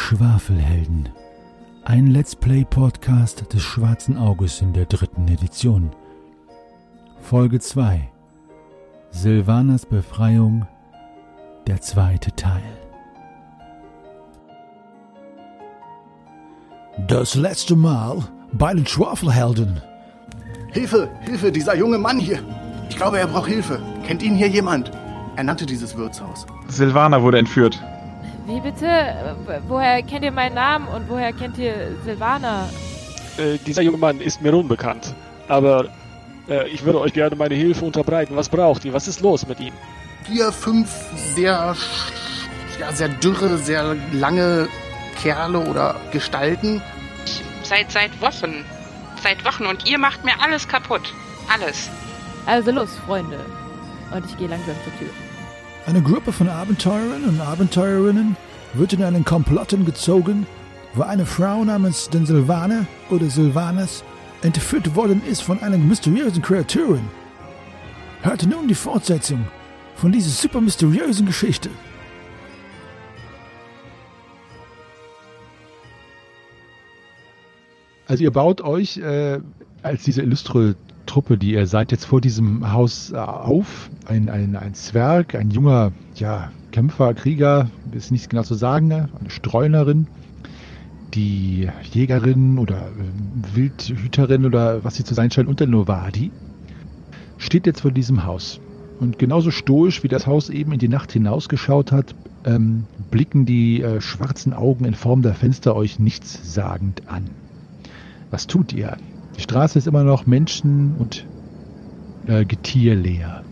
Schwafelhelden. Ein Let's Play Podcast des Schwarzen Auges in der dritten Edition. Folge 2. Silvanas Befreiung. Der zweite Teil. Das letzte Mal bei den Schwafelhelden. Hilfe, Hilfe, dieser junge Mann hier. Ich glaube, er braucht Hilfe. Kennt ihn hier jemand? Er nannte dieses Wirtshaus. Silvana wurde entführt. Wie bitte? Woher kennt ihr meinen Namen und woher kennt ihr Silvana? Äh, dieser junge Mann ist mir unbekannt. Aber äh, ich würde euch gerne meine Hilfe unterbreiten. Was braucht ihr? Was ist los mit ihm? Vier, fünf sehr, ja, sehr dürre, sehr lange Kerle oder Gestalten. Seit seit Wochen. Seit Wochen und ihr macht mir alles kaputt. Alles. Also los, Freunde. Und ich gehe langsam zur Tür. Eine Gruppe von Abenteurern und Abenteurerinnen wird in einen Komplotten gezogen, wo eine Frau namens den Silvaner oder Silvanas entführt worden ist von einer mysteriösen Kreaturin. Hört nun die Fortsetzung von dieser super mysteriösen Geschichte. Also ihr baut euch äh, als diese illustre Truppe, die ihr seid, jetzt vor diesem Haus äh, auf. Ein, ein, ein Zwerg, ein junger ja, Kämpfer, Krieger, ist nicht genau zu sagen, ne? eine Streunerin, die Jägerin oder äh, Wildhüterin oder was sie zu sein scheint, und der Novadi, steht jetzt vor diesem Haus. Und genauso stoisch, wie das Haus eben in die Nacht hinausgeschaut hat, ähm, blicken die äh, schwarzen Augen in Form der Fenster euch nichtssagend an. Was tut ihr? Die Straße ist immer noch menschen- und äh, getierleer.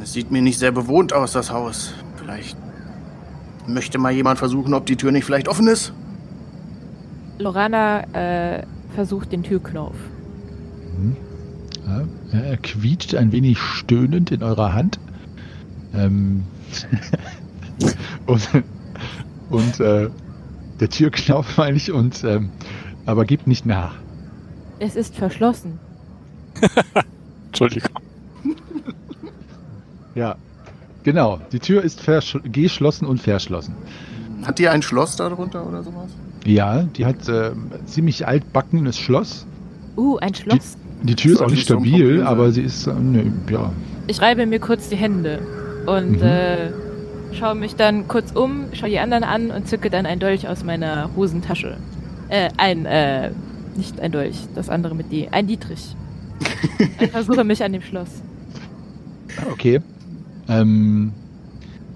Es sieht mir nicht sehr bewohnt aus, das Haus. Vielleicht möchte mal jemand versuchen, ob die Tür nicht vielleicht offen ist. Lorana äh, versucht den Türknopf. Mhm. Ja, er quietscht ein wenig stöhnend in eurer Hand. Ähm und und äh, der Türknauf meine ich und ähm, aber gibt nicht nach. Es ist verschlossen. Entschuldigung. Ja, genau. Die Tür ist geschlossen und verschlossen. Hat die ein Schloss darunter oder sowas? Ja, die hat äh, ziemlich altbackenes Schloss. Uh, ein Schloss. Die Tür ist auch nicht so stabil, Problem sein. aber sie ist, äh, ne, ja, Ich reibe mir kurz die Hände und Mhm. äh, schaue mich dann kurz um, schaue die anderen an und zücke dann ein Dolch aus meiner Hosentasche. Äh, ein, äh, nicht ein Dolch, das andere mit D. Ein Dietrich. ich versuche mich an dem Schloss. okay. Ähm,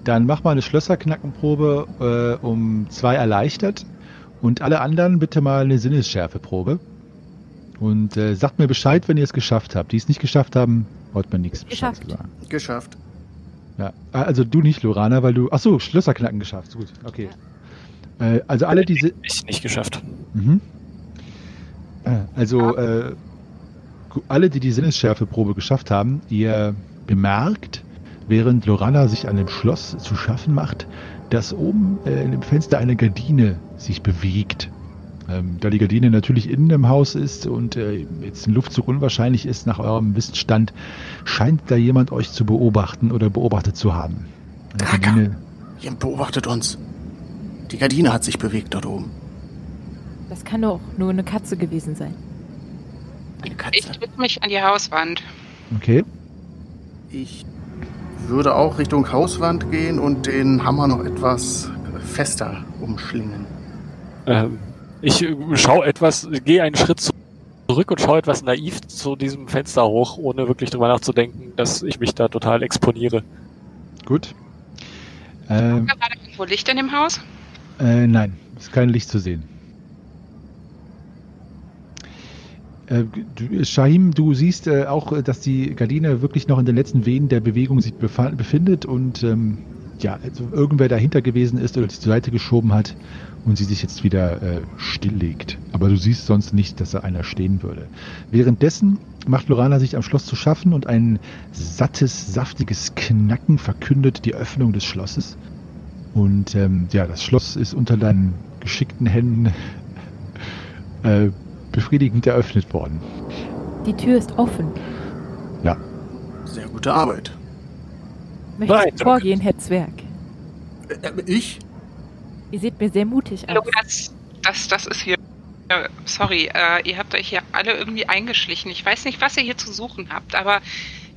dann mach mal eine Schlösserknackenprobe äh, um zwei erleichtert und alle anderen bitte mal eine Sinnesschärfeprobe. Und äh, sagt mir Bescheid, wenn ihr es geschafft habt. Die es nicht geschafft haben, wollt mir nichts Bescheid Geschafft. zu sagen. Geschafft. Ja. Ah, Also du nicht, Lorana, weil du. Ach so, Schlösserknacken geschafft. Gut, okay. Äh, also alle diese. Ich nicht geschafft. Mhm. Äh, Also äh, gu- alle, die die Sinnesschärfeprobe geschafft haben, ihr bemerkt, während Lorana sich an dem Schloss zu schaffen macht, dass oben äh, in dem Fenster eine Gardine sich bewegt. Ähm, da die Gardine natürlich innen im Haus ist und äh, jetzt ein Luftzug unwahrscheinlich ist nach eurem Wissensstand, scheint da jemand euch zu beobachten oder beobachtet zu haben. Eine. Gardine, Jemand beobachtet uns. Die Gardine hat sich bewegt dort oben. Das kann doch nur eine Katze gewesen sein. Eine Ich Katze. drück mich an die Hauswand. okay. Ich würde auch Richtung Hauswand gehen und den Hammer noch etwas fester umschlingen. Ähm, ich äh, schaue etwas, gehe einen Schritt zu- zurück und schaue etwas naiv zu diesem Fenster hoch, ohne wirklich drüber nachzudenken, dass ich mich da total exponiere. Gut. Ähm, War da irgendwo Licht in dem Haus? Äh, nein, ist kein Licht zu sehen. Äh, du, Shahim, du siehst äh, auch, äh, dass die Gardine wirklich noch in den letzten Wehen der Bewegung sich befindet und ähm, ja, also irgendwer dahinter gewesen ist oder zur Seite geschoben hat und sie sich jetzt wieder äh, stilllegt. Aber du siehst sonst nicht, dass da einer stehen würde. Währenddessen macht Lorana sich am Schloss zu schaffen und ein sattes, saftiges Knacken verkündet die Öffnung des Schlosses. Und ähm, ja, das Schloss ist unter deinen geschickten Händen äh, befriedigend eröffnet worden. Die Tür ist offen. Ja. Sehr gute Arbeit. Möchtest du vorgehen, Herr Zwerg? Äh, ich? Ihr seht mir sehr mutig aus. das, das, das ist hier. äh, Sorry, äh, ihr habt euch hier alle irgendwie eingeschlichen. Ich weiß nicht, was ihr hier zu suchen habt, aber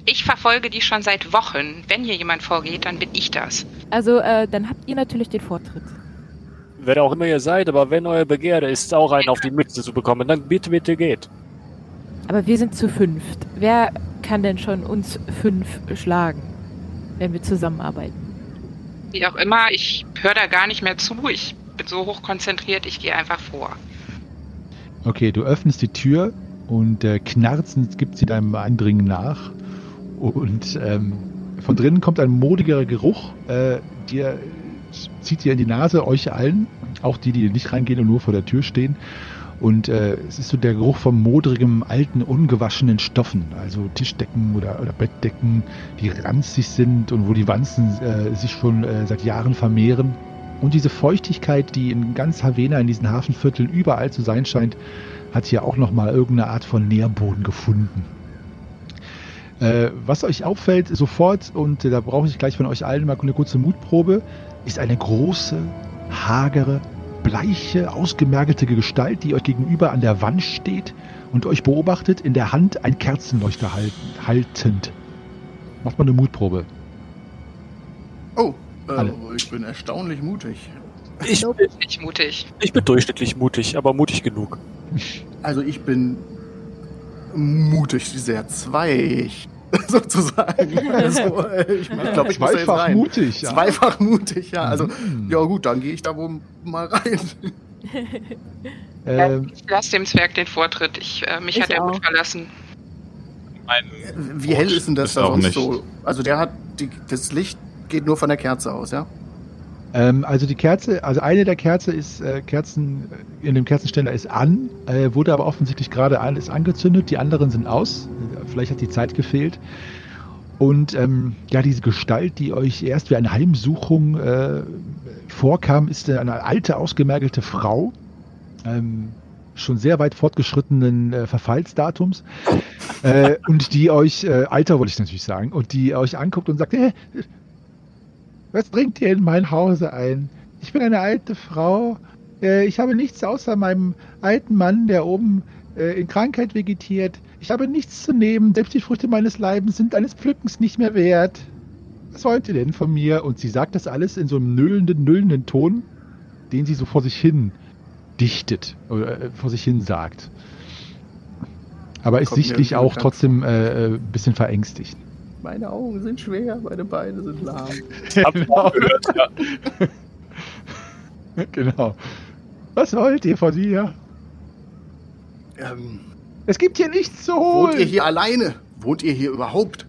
ich verfolge die schon seit Wochen. Wenn hier jemand vorgeht, dann bin ich das. Also, äh, dann habt ihr natürlich den Vortritt. Wer auch immer ihr seid, aber wenn euer Begehr ist, auch einen auf die Mütze zu bekommen, dann bitte, bitte geht. Aber wir sind zu fünft. Wer kann denn schon uns fünf schlagen, wenn wir zusammenarbeiten? Wie auch immer, ich höre da gar nicht mehr zu. Ich bin so hochkonzentriert, ich gehe einfach vor. Okay, du öffnest die Tür und äh, knarzend gibt sie deinem Eindringen nach. Und ähm, von drinnen kommt ein modigerer Geruch. Äh, dir zieht dir in die Nase, euch allen, auch die, die nicht reingehen und nur vor der Tür stehen. Und äh, es ist so der Geruch von modrigem, alten, ungewaschenen Stoffen. Also Tischdecken oder, oder Bettdecken, die ranzig sind und wo die Wanzen äh, sich schon äh, seit Jahren vermehren. Und diese Feuchtigkeit, die in ganz Havena, in diesen Hafenvierteln überall zu sein scheint, hat hier auch nochmal irgendeine Art von Nährboden gefunden. Äh, was euch auffällt sofort, und äh, da brauche ich gleich von euch allen mal eine kurze Mutprobe, ist eine große, hagere, bleiche, ausgemergelte Gestalt, die euch gegenüber an der Wand steht und euch beobachtet, in der Hand ein Kerzenleuchter halten, haltend. Macht mal eine Mutprobe. Oh, äh, ich bin erstaunlich mutig. Ich bin, Nicht mutig. ich bin durchschnittlich mutig, aber mutig genug. Also ich bin mutig, sehr zweig, sozusagen. Also, äh, ich glaube, ich muss da jetzt Zweifach rein. mutig. ja. Zweifach mutig, ja. Also, Mhm. ja gut, dann gehe ich da wohl mal rein. Ähm, Ich lasse dem Zwerg den Vortritt. Ich, äh, mich Ich hat der auch. Mut verlassen. Mein Wie hell ist denn das Ist da auch sonst nicht. so? Also der hat, die, das Licht geht nur von der Kerze aus, ja? Ähm, also die Kerze, also eine der Kerze ist äh, Kerzen in dem Kerzenständer ist an, äh, wurde aber offensichtlich gerade alles angezündet. Die anderen sind aus. Vielleicht hat die Zeit gefehlt. Und ähm, ja, diese Gestalt, die euch erst wie eine Heimsuchung äh, vorkam, ist eine alte, ausgemergelte Frau. Ähm, schon sehr weit fortgeschrittenen äh, Verfallsdatums. äh, und die euch, äh, Alter wollte ich natürlich sagen, und die euch anguckt und sagt, äh, was bringt ihr in mein Hause ein? Ich bin eine alte Frau. Äh, ich habe nichts außer meinem alten Mann, der oben äh, in Krankheit vegetiert. Ich habe nichts zu nehmen. Selbst die Früchte meines Leibens sind eines Pflückens nicht mehr wert. Was wollt ihr denn von mir? Und sie sagt das alles in so einem nüllenden, nüllenden Ton, den sie so vor sich hin dichtet oder äh, vor sich hin sagt. Aber ist Kommt sichtlich auch trotzdem äh, ein bisschen verängstigt. Meine Augen sind schwer, meine Beine sind lahm. Ja. genau. Was wollt ihr von mir? Ähm, Es gibt hier nichts zu wohnt ihr holen. hier alleine? Wohnt ihr hier überhaupt?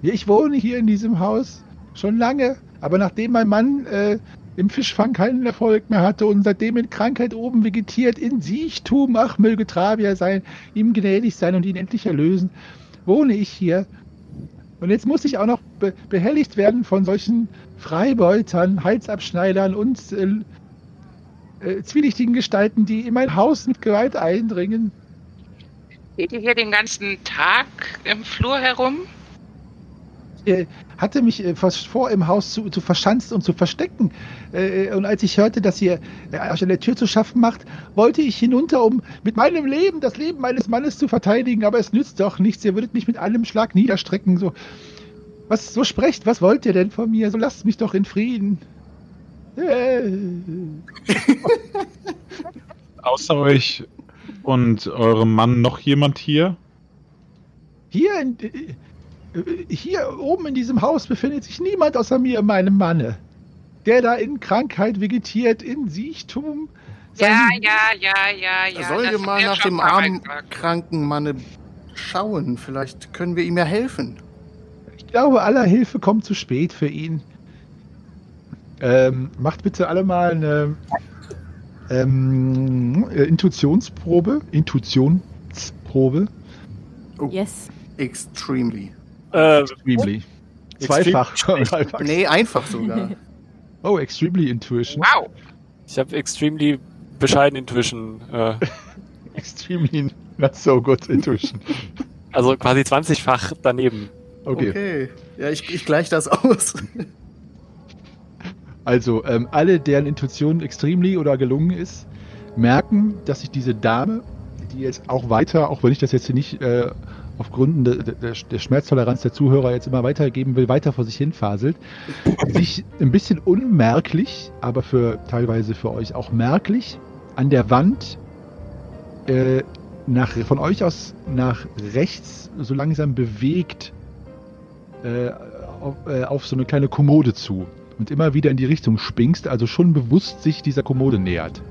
Ja, Ich wohne hier in diesem Haus schon lange, aber nachdem mein Mann äh, im Fischfang keinen Erfolg mehr hatte und seitdem in Krankheit oben vegetiert, in Siechtum, ach möge Travia sein, ihm gnädig sein und ihn endlich erlösen, wohne ich hier. Und jetzt muss ich auch noch be behelligt werden von solchen Freibeutern, Halsabschneidern und äh, äh, zwielichtigen Gestalten, die in mein Haus mit Gewalt eindringen. Geht ihr hier den ganzen Tag im Flur herum? äh, hatte mich äh, fast vor, im Haus zu, zu verschanzen und zu verstecken. Äh, und als ich hörte, dass ihr äh, euch an der Tür zu schaffen macht, wollte ich hinunter, um mit meinem Leben das Leben meines Mannes zu verteidigen. Aber es nützt doch nichts. Ihr würdet mich mit einem Schlag niederstrecken. So, was, so sprecht, was wollt ihr denn von mir? So lasst mich doch in Frieden. Äh, Außer euch und eurem Mann noch jemand hier? hier, in, äh, äh, hier oben in diesem Haus befindet sich niemand außer mir und meinem Manne. Der da in Krankheit vegetiert, in Siechtum. Ja, ja, ja, ja, ja. Sollen wir mal nach dem armen, kranken Manne schauen? Vielleicht können wir ihm ja helfen. Ich glaube, aller Hilfe kommt zu spät für ihn. Ähm, macht bitte alle mal eine ähm, äh, Intuitionsprobe. Intuitionsprobe. Yes. Extremely. Äh, Extremely. Zweifach. Zweifach. Nee, einfach sogar. Oh, Extremely Intuition. Wow. ich habe extremely bescheiden Intuition. Äh, Extremely not so good Intuition. also quasi 20-fach daneben. Okay. Okay. Ja, ich, ich gleiche das aus. Also, ähm, alle, deren Intuition extremely oder gelungen ist, merken, dass sich diese Dame, die jetzt auch weiter, auch wenn ich das jetzt hier nicht äh, auf Gründen de, de, der, Schmerztoleranz der Zuhörer jetzt immer weitergeben will, weiter vor sich hin faselt, sich ein bisschen unmerklich, aber für teilweise für euch auch merklich, an der Wand äh, nach, von euch aus nach rechts so langsam bewegt äh, auf, äh, auf so eine kleine Kommode zu und immer wieder in die Richtung springst, also schon bewusst sich dieser Kommode nähert.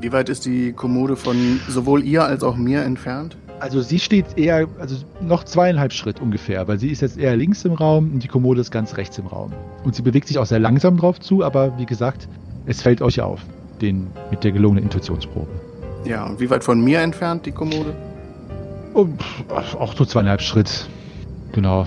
Wie weit ist die Kommode von sowohl ihr als auch mir entfernt? Also sie steht eher, also noch zweieinhalb Schritt ungefähr, weil sie ist jetzt eher links im Raum und die Kommode ist ganz rechts im Raum. Und sie bewegt sich auch sehr langsam drauf zu, aber wie gesagt, es fällt euch auf, den mit der gelungenen Intuitionsprobe. Ja, und wie weit von mir entfernt die Kommode? Oh, pff, auch so zweieinhalb Schritt. Genau.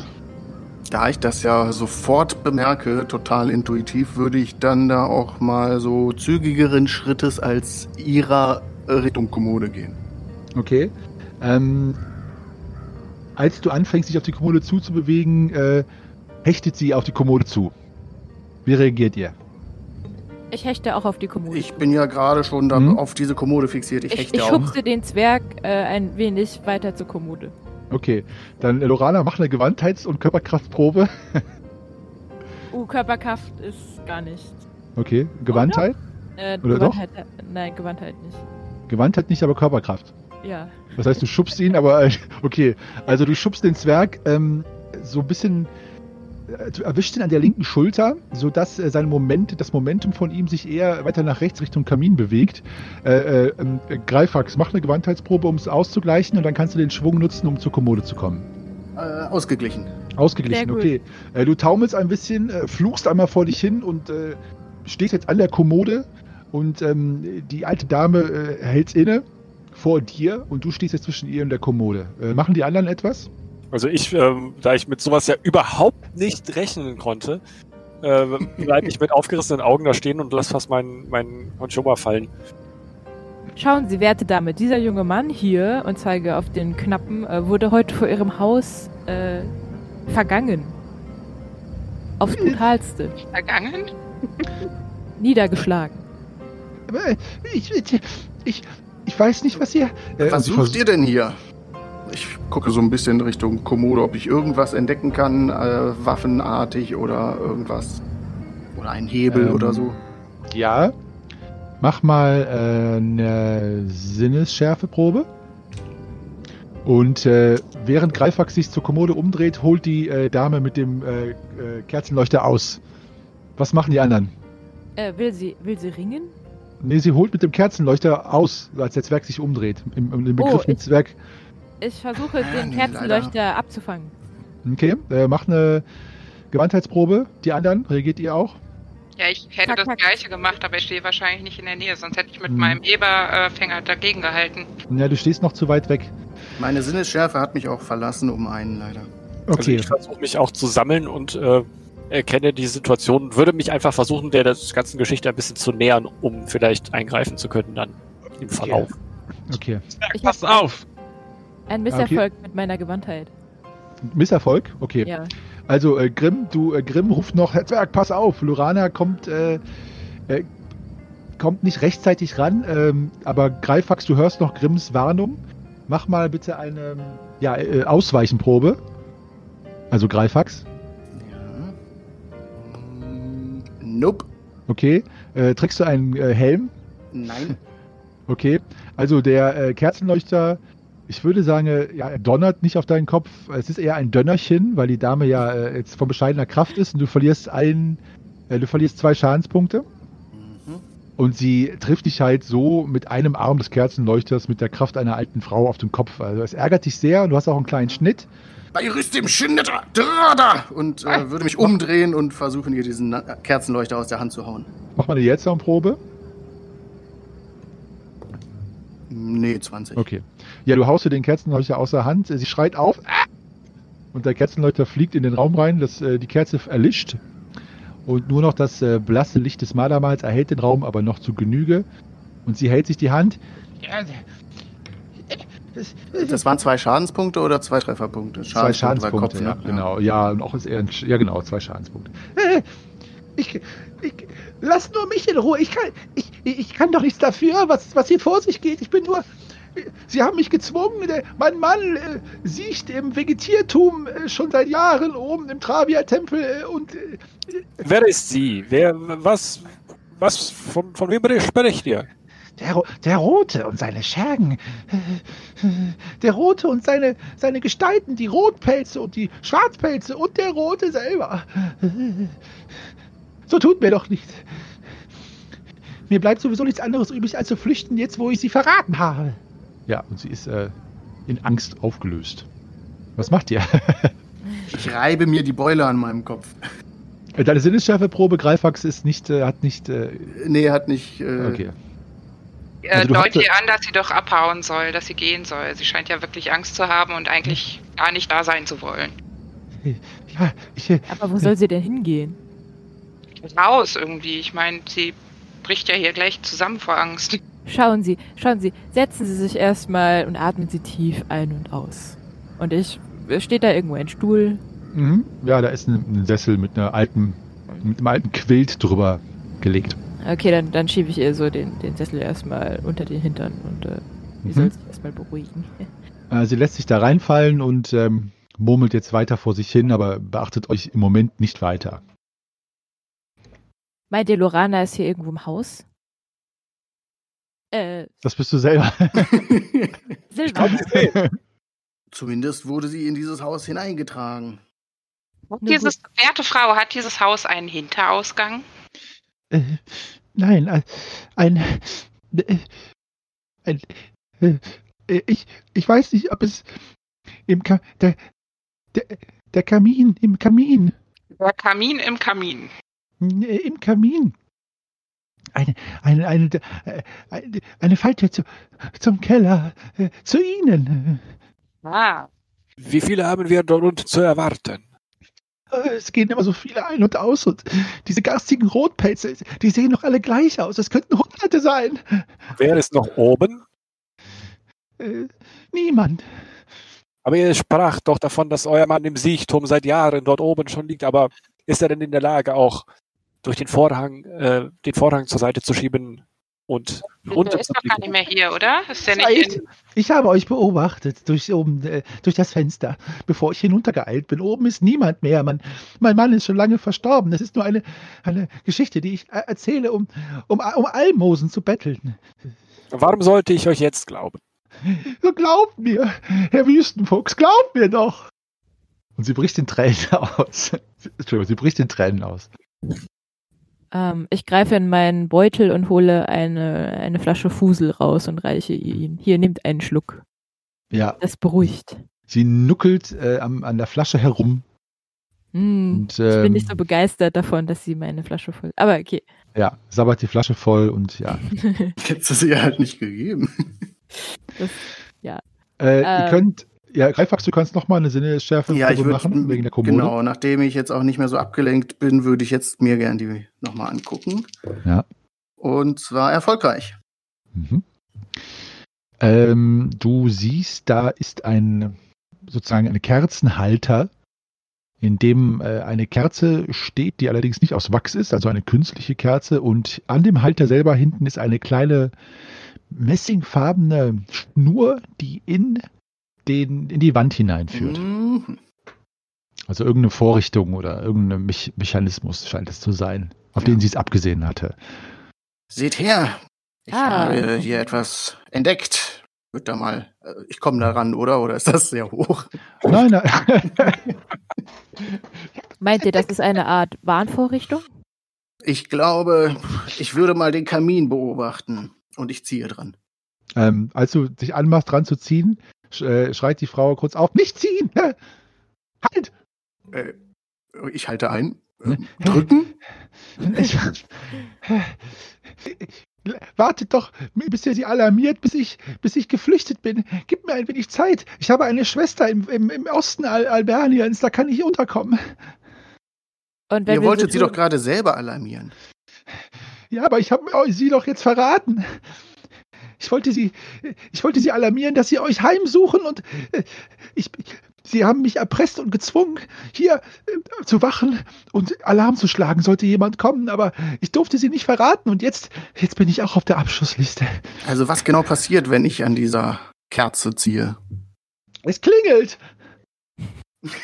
Da ich das ja sofort bemerke, total intuitiv, würde ich dann da auch mal so zügigeren Schrittes als ihrer Richtung Kommode gehen. Okay. Ähm, als du anfängst, dich auf die Kommode zuzubewegen, äh, hechtet sie auf die Kommode zu. Wie reagiert ihr? Ich hechte auch auf die Kommode. Ich bin ja gerade schon da Hm? auf diese Kommode fixiert. Ich, ich, hechte ich auch. schubse den Zwerg äh, ein wenig weiter zur Kommode. Okay, dann äh, Lorana, mach eine Gewandtheits- und Körperkraftprobe. Uh, Körperkraft ist gar nicht. Okay, Gewandtheit? Äh, Oder doch? Gewandtheit, nein, Gewandtheit nicht. Gewandtheit nicht, aber Körperkraft. Ja. Das heißt, du schubst ihn, aber okay. Also du schubst den Zwerg ähm, so ein bisschen, äh, du erwischst ihn an der linken Schulter, sodass äh, sein Moment, das Momentum von ihm sich eher weiter nach rechts Richtung Kamin bewegt. Äh, äh, ähm, äh, Greifax, mach eine Gewandtheitsprobe, um es auszugleichen und dann kannst du den Schwung nutzen, um zur Kommode zu kommen. Äh, ausgeglichen. Ausgeglichen, okay. Äh, du taumelst ein bisschen, äh, fluchst einmal vor dich hin und äh, stehst jetzt an der Kommode und ähm, die alte Dame äh, hält inne vor dir und du stehst jetzt zwischen ihr und der Kommode. Äh, machen die anderen etwas? Also ich, ähm, da ich mit sowas ja überhaupt nicht rechnen konnte, äh, bleibe ich mit aufgerissenen Augen da stehen und lass fast meinen meinen Ponchoma fallen. Schauen Sie, werte Dame, dieser junge Mann hier, und zeige auf den Knappen, äh, wurde heute vor Ihrem Haus äh, vergangen. Aufs brutalste. Vergangen? Niedergeschlagen. Äh, ich, ich, ich, ich weiß nicht, was ihr. Äh, Was sucht ihr denn hier? Ich gucke so ein bisschen Richtung Kommode, ob ich irgendwas entdecken kann, äh, waffenartig oder irgendwas. Oder ein Hebel Ähm, oder so. Ja. Mach mal äh, eine Sinnesschärfeprobe. Und äh, während Greifax sich zur Kommode umdreht, holt die äh, Dame mit dem äh, äh, Kerzenleuchter aus. Was machen die anderen? Äh, will sie, will sie ringen? Nee, sie holt mit dem Kerzenleuchter aus, als der Zwerg sich umdreht. Im, im Begriff Oh, mit ich- Zwerg. Ich versuche, Ah, den nee, Kerzenleuchter abzufangen. Okay, äh, mach eine Gewandtheitsprobe. Die anderen, reagiert ihr auch? Ja, ich hätte Zack, das zack. gleiche gemacht, aber ich stehe wahrscheinlich nicht in der Nähe, sonst hätte ich mit Hm. meinem Eberfänger dagegen gehalten. Ja, du stehst noch zu weit weg. Meine Sinnesschärfe hat mich auch verlassen, um einen leider. Also Okay, ich versuche mich auch zu sammeln und äh, erkenne die Situation und würde mich einfach versuchen, der das ganzen Geschichte ein bisschen zu nähern, um vielleicht eingreifen zu können dann im Verlauf. okay. Ich Pass auf! Ein Misserfolg mit meiner Gewandtheit. Misserfolg? Okay. Ja. Also äh, Grimm, du äh, Grimm ruft noch, Herr Zwerg, pass auf, Lurana kommt, äh, äh, kommt nicht rechtzeitig ran, ähm, aber Greifax, du hörst noch Grimms Warnung. Mach mal bitte eine ja, äh, Ausweichenprobe. Also Greifax. Nope. Okay. Äh, trägst du einen äh, Helm? Nein. Okay. Also der äh, Kerzenleuchter, ich würde sagen, äh, ja, er donnert nicht auf deinen Kopf. Es ist eher ein Dönnerchen, weil die Dame ja äh, jetzt von bescheidener Kraft ist und du verlierst ein, äh, du verlierst zwei Schadenspunkte. Mhm. Und sie trifft dich halt so mit einem Arm des Kerzenleuchters mit der Kraft einer alten Frau auf dem Kopf. Also es ärgert dich sehr und du hast auch einen kleinen Schnitt. Schindetra Drada! Und äh, würde mich umdrehen und versuchen, ihr diesen Kerzenleuchter aus der Hand zu hauen. Mach mal eine Jetsoundprobe. Nee, 20. Okay. Ja, du haust dir den Kerzenleuchter außer Hand. Sie schreit auf. "Ah!" Und der Kerzenleuchter fliegt in den Raum rein. Das, äh, die Kerze erlischt. Und nur noch das äh, blasse Licht des Malermals erhält den Raum, aber noch zu Genüge. Und sie hält sich die Hand. Das, waren zwei Schadenspunkte oder zwei Trefferpunkte? Zwei Schadenspunkte Schadenspunkte, war Kopf, ja, ne? genau. Ja, und auch ist eher ein, Sch- ja, genau, zwei Schadenspunkte. Äh, Ich, ich, Lass nur mich in Ruhe. Ich kann, ich, ich kann doch nichts dafür, was, was hier vor sich geht. Ich bin nur. Sie haben mich gezwungen. Mein Mann äh, siecht im Vegetiertum äh, schon seit Jahren oben im Travia-Tempel äh, und äh, Wer ist sie? Wer, was, was, von, von wem spricht ihr? Der, der Rote und seine Schergen. äh, Der Rote und seine, seine Gestalten, die Rotpelze und die Schwarzpelze und der Rote selber. So tut mir doch nicht. Mir bleibt sowieso nichts anderes übrig, als zu flüchten, jetzt wo ich sie verraten habe. Ja, und sie ist äh, in Angst aufgelöst. Was macht ihr? Ich reibe mir die Beule an meinem Kopf. Deine Sinnesschärfeprobe, Greifax, ist nicht, äh, hat nicht. Äh, Nee, hat nicht. Äh, okay. Äh, Also du Deut hast- ihr an, dass sie doch abhauen soll, dass sie gehen soll. Sie scheint ja wirklich Angst zu haben und eigentlich gar nicht da sein zu wollen. Ja, ich. Äh, Aber wo soll sie denn hingehen? Raus irgendwie. Ich meine, sie bricht ja hier gleich zusammen vor Angst. Schauen Sie, schauen Sie, setzen Sie sich erstmal und atmen Sie tief ein und aus. Und ich, steht da irgendwo ein Stuhl? mhm. Ja, da ist ein, ein Sessel mit einer alten, mit einem alten Quilt drüber gelegt. Okay, dann, dann schiebe ich ihr so den, den Sessel erstmal unter den Hintern und äh, sie Mhm. soll sich erstmal beruhigen. Äh, sie lässt sich da reinfallen und ähm, murmelt jetzt weiter vor sich hin, aber beachtet euch im Moment nicht weiter. Meint ihr, Lorana ist hier irgendwo im Haus? Äh, Das bist du selber. Silva. Zumindest wurde sie in dieses Haus hineingetragen. Nur Dieses, werte Frau, hat dieses Haus einen Hinterausgang? Nein, ein, ein, ein ich, ich weiß nicht, ob es im Ka der, der, der Kamin, im Kamin, Der Kamin im Kamin. im Kamin. Eine, eine, eine, eine, eine Falte zu, zum Keller, äh, zu Ihnen. Ah. Wie viele haben wir dort unten zu erwarten? Es gehen immer so viele ein und aus und diese garstigen Rotpelze, die sehen doch alle gleich aus. Es könnten Hunderte sein. Wer ist noch oben? Äh, niemand. Aber ihr sprach doch davon, dass euer Mann im Siechtum seit Jahren dort oben schon liegt. Aber ist er denn in der Lage, auch durch den Vorhang, äh, den Vorhang zur Seite zu schieben und Der runter ist doch gar nicht mehr hier, oder? Ist der nicht in, Ich habe euch beobachtet durch, oben, äh, durch das Fenster, bevor ich hinuntergeeilt bin. Oben ist niemand mehr. Mein, mein Mann ist schon lange verstorben. Das ist nur eine, eine Geschichte, die ich äh, erzähle, um, um, um Almosen zu betteln. Warum sollte ich euch jetzt glauben? So glaubt mir, Herr Wüstenfuchs, glaubt mir doch. Und sie bricht in Tränen aus. Entschuldigung, sie bricht in Tränen aus. Ähm, ich greife in meinen Beutel und hole eine, eine Flasche Fusel raus und reiche ihn. Hier, nehmt einen Schluck. Ja, Das beruhigt. sie nuckelt äh, am, an der Flasche herum. Hm, Und, ich bin ähm, nicht so begeistert davon, dass sie meine Flasche voll. Aber okay. Ja, sabbert die Flasche voll und ja. Hättest du sie halt nicht gegeben. Äh, ihr Ähm. könnt, ja, Greifax, du kannst nochmal eine Sinneschärfe Ja, ich würde machen, wegen der Kommode. genau, nachdem ich jetzt auch nicht mehr so abgelenkt bin, würde ich jetzt mir gern die nochmal angucken. Ja. Und zwar erfolgreich. Mhm. Ähm, du siehst, da ist ein sozusagen eine Kerzenhalter, in dem äh, eine Kerze steht, die allerdings nicht aus Wachs ist, also eine künstliche Kerze. Und an dem Halter selber hinten ist eine kleine messingfarbene Schnur, die in den in die Wand hineinführt. Mhm. Also irgendeine Vorrichtung oder irgendein Mech Mechanismus scheint es zu sein, auf den sie es abgesehen hatte. Seht her, ich Ah. habe hier etwas entdeckt. Wird da mal, äh, ich komme da ran, oder? Oder ist das sehr hoch? Nein, nein. Meint ihr, das ist eine Art Warnvorrichtung? Ich glaube, ich würde mal den Kamin beobachten. Und ich ziehe dran. ähm, als du dich anmachst, dran zu ziehen, schreit die Frau kurz auf, nicht ziehen! Halt! Äh, ich halte ein. Ne? Äh, drücken? Ich, wartet doch, bis ihr sie alarmiert, bis ich, bis ich geflüchtet bin. Gib mir ein wenig Zeit. Ich habe eine Schwester im, im, im Osten Al Alberniens, da kann ich unterkommen. Und wenn Ihr wolltet so sie doch gerade selber alarmieren. Ja, aber ich habe sie doch jetzt verraten. Ich wollte sie, ich wollte sie alarmieren, dass sie euch heimsuchen und äh, ich, Sie haben mich erpresst und gezwungen, hier äh, zu wachen und Alarm zu schlagen, sollte jemand kommen, aber ich durfte Sie nicht verraten und jetzt, jetzt bin ich auch auf der Abschussliste. Also was genau passiert, wenn ich an dieser Kerze ziehe? Es klingelt!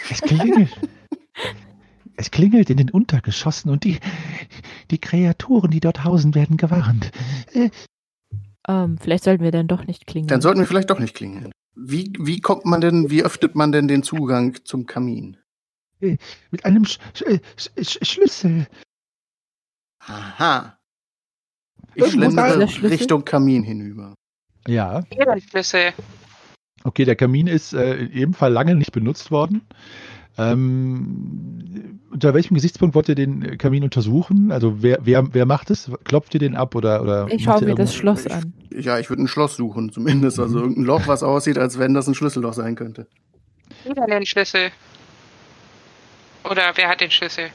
Es klingelt. Es klingelt in den Untergeschossen und die, die Kreaturen, die dort hausen, werden gewarnt. Äh, Ähm, vielleicht sollten wir dann doch nicht klingeln. Dann sollten wir vielleicht doch nicht klingeln. Wie, wie kommt man denn, wie öffnet man denn den Zugang zum Kamin? mit einem Sch Sch Sch Schlüssel. Aha. Ich schlendere. Richtung Kamin hinüber. Ja, Schlüssel. okay, der Kamin ist äh, in jedem Fall lange nicht benutzt worden. Ähm, unter welchem Gesichtspunkt wollt ihr den Kamin untersuchen? Also wer, wer, wer macht es? Klopft ihr den ab oder, oder ich schaue mir das? Schloss an. Ja, ich würde ein Schloss suchen, zumindest. Also Mhm. irgendein Loch, was aussieht, als wenn das ein Schlüsselloch sein könnte. Wieder den Schlüssel. Oder wer hat den Schlüssel?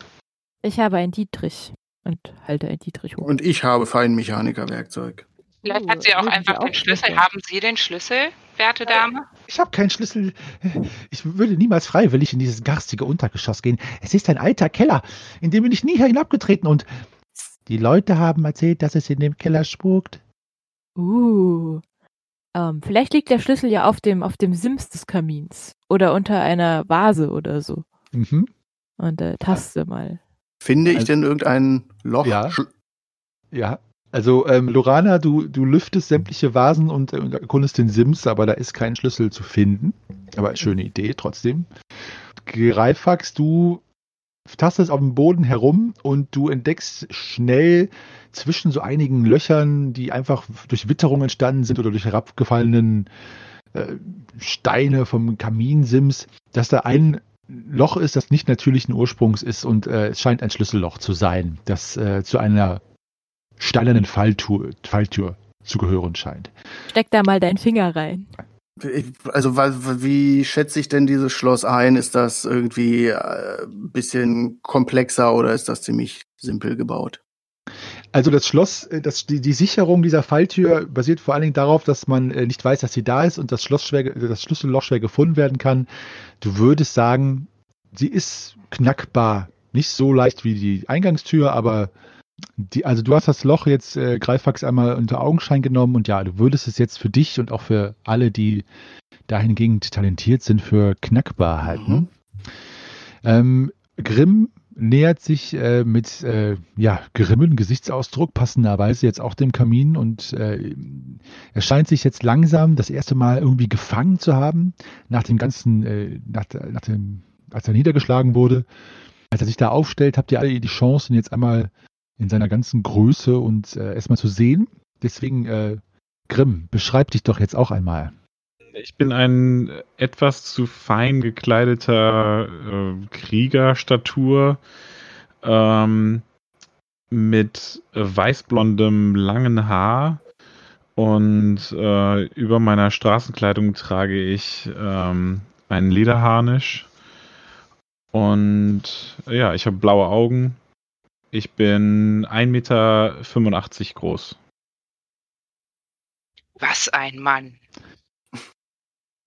Ich habe einen Dietrich und halte einen Dietrich hoch. Und ich habe Feinmechanikerwerkzeug. Vielleicht hat sie auch einfach den Schlüssel. Haben Sie den Schlüssel, werte Dame? Ich habe keinen Schlüssel. Ich würde niemals freiwillig in dieses garstige Untergeschoss gehen. Es ist ein alter Keller, in dem bin ich nie hinabgetreten und die Leute haben erzählt, dass es in dem Keller spukt. Uh. Ähm, vielleicht liegt der Schlüssel ja auf dem, auf dem Sims des Kamins. Oder unter einer Vase oder so. Mhm. Und äh, taste mal. Finde ich Also- denn irgendein Loch? Ja. Schl- Ja, also ähm, Lorana, du, du lüftest sämtliche Vasen und, äh, und erkundest den Sims, aber da ist kein Schlüssel zu finden. Aber schöne Idee trotzdem. Greifax, du tastest auf dem Boden herum und du entdeckst schnell zwischen so einigen Löchern, die einfach durch Witterung entstanden sind oder durch herabgefallenen äh, Steine vom Kaminsims, dass da ein Loch ist, das nicht natürlichen Ursprungs ist und äh, es scheint ein Schlüsselloch zu sein, das äh, zu einer steinernen Falltür, Falltür zu gehören scheint. Steck da mal deinen Finger rein. Also wie schätze ich denn dieses Schloss ein? Ist das irgendwie äh, ein bisschen komplexer oder ist das ziemlich simpel gebaut? Also das Schloss, äh, das, die, die Sicherung dieser Falltür basiert vor allen Dingen darauf, dass man äh, nicht weiß, dass sie da ist und das, Schloss schwer, das Schlüsselloch schwer gefunden werden kann. Du würdest sagen, sie ist knackbar. Nicht so leicht wie die Eingangstür, aber die, also du hast das Loch jetzt äh, Greifax einmal unter Augenschein genommen und ja, du würdest es jetzt für dich und auch für alle, die dahingehend talentiert sind, für knackbar halten. Mhm. Ähm, Grimm nähert sich äh, mit äh, ja, grimmen Gesichtsausdruck, passenderweise jetzt auch dem Kamin und äh, er scheint sich jetzt langsam das erste Mal irgendwie gefangen zu haben, nach dem ganzen, äh, nach, nach dem, als er niedergeschlagen wurde. Als er sich da aufstellt, habt ihr alle die Chance, ihn jetzt einmal in seiner ganzen Größe und äh, erstmal zu sehen. Deswegen, äh, Grimm, beschreib dich doch jetzt auch einmal. Ich bin ein etwas zu fein gekleideter äh, Kriegerstatur ähm, mit weißblondem langen Haar und äh, über meiner Straßenkleidung trage ich ähm, einen Lederharnisch und ja, ich habe blaue Augen. Ich bin 1,85 Meter groß. Was ein Mann.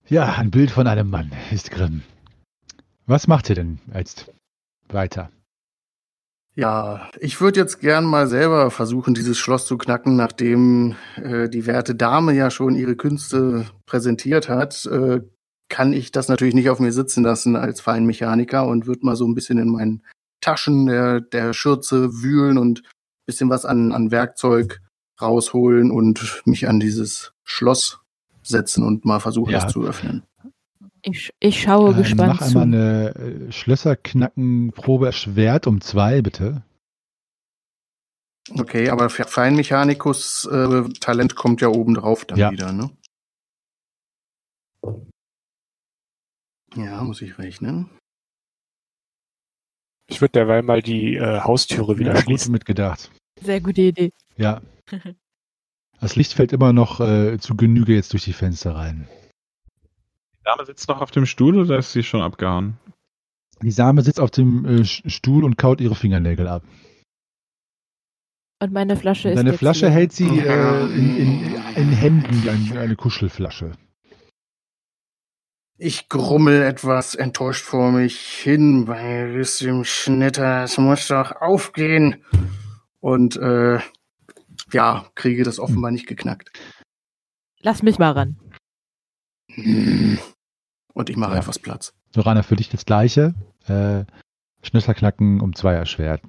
Ja, ein Bild von einem Mann ist Grimm. Was macht ihr denn jetzt weiter? Ja, ich würde jetzt gern mal selber versuchen, dieses Schloss zu knacken, nachdem äh, die werte Dame ja schon ihre Künste präsentiert hat. Äh, kann ich das natürlich nicht auf mir sitzen lassen als Feinmechaniker und würde mal so ein bisschen in meinen Taschen der, der Schürze wühlen und bisschen was an, an Werkzeug rausholen und mich an dieses Schloss setzen und mal versuchen, Ja. es zu öffnen. Ich, ich schaue Äh, gespannt mach zu. einmal eine äh, Schlösserknackenprobe Schwert um zwei, bitte. Okay, aber Fe- Feinmechanikus äh, Talent kommt ja oben drauf dann Ja. wieder, ne? Ja, muss ich rechnen. Ich würde derweil mal die äh, Haustüre wieder Ja, gut schließen. mitgedacht. Sehr gute Idee. Ja. Das Licht fällt immer noch äh, zu Genüge jetzt durch die Fenster rein. Die Dame sitzt noch auf dem Stuhl oder ist sie schon abgehauen? Die Same sitzt auf dem äh, Stuhl und kaut ihre Fingernägel ab. Und meine Flasche ist. Seine jetzt Flasche leer. hält sie äh, in, in, in Händen, wie ein, eine Kuschelflasche. Ich grummel etwas enttäuscht vor mich hin bei bisschen Schnitter. Es muss doch aufgehen. Und äh, ja, kriege das offenbar nicht geknackt. Lass mich mal ran. Und ich mache Ja. etwas Platz. Lorana, für dich das Gleiche. Äh, Schnitzelknacken um zwei erschwert.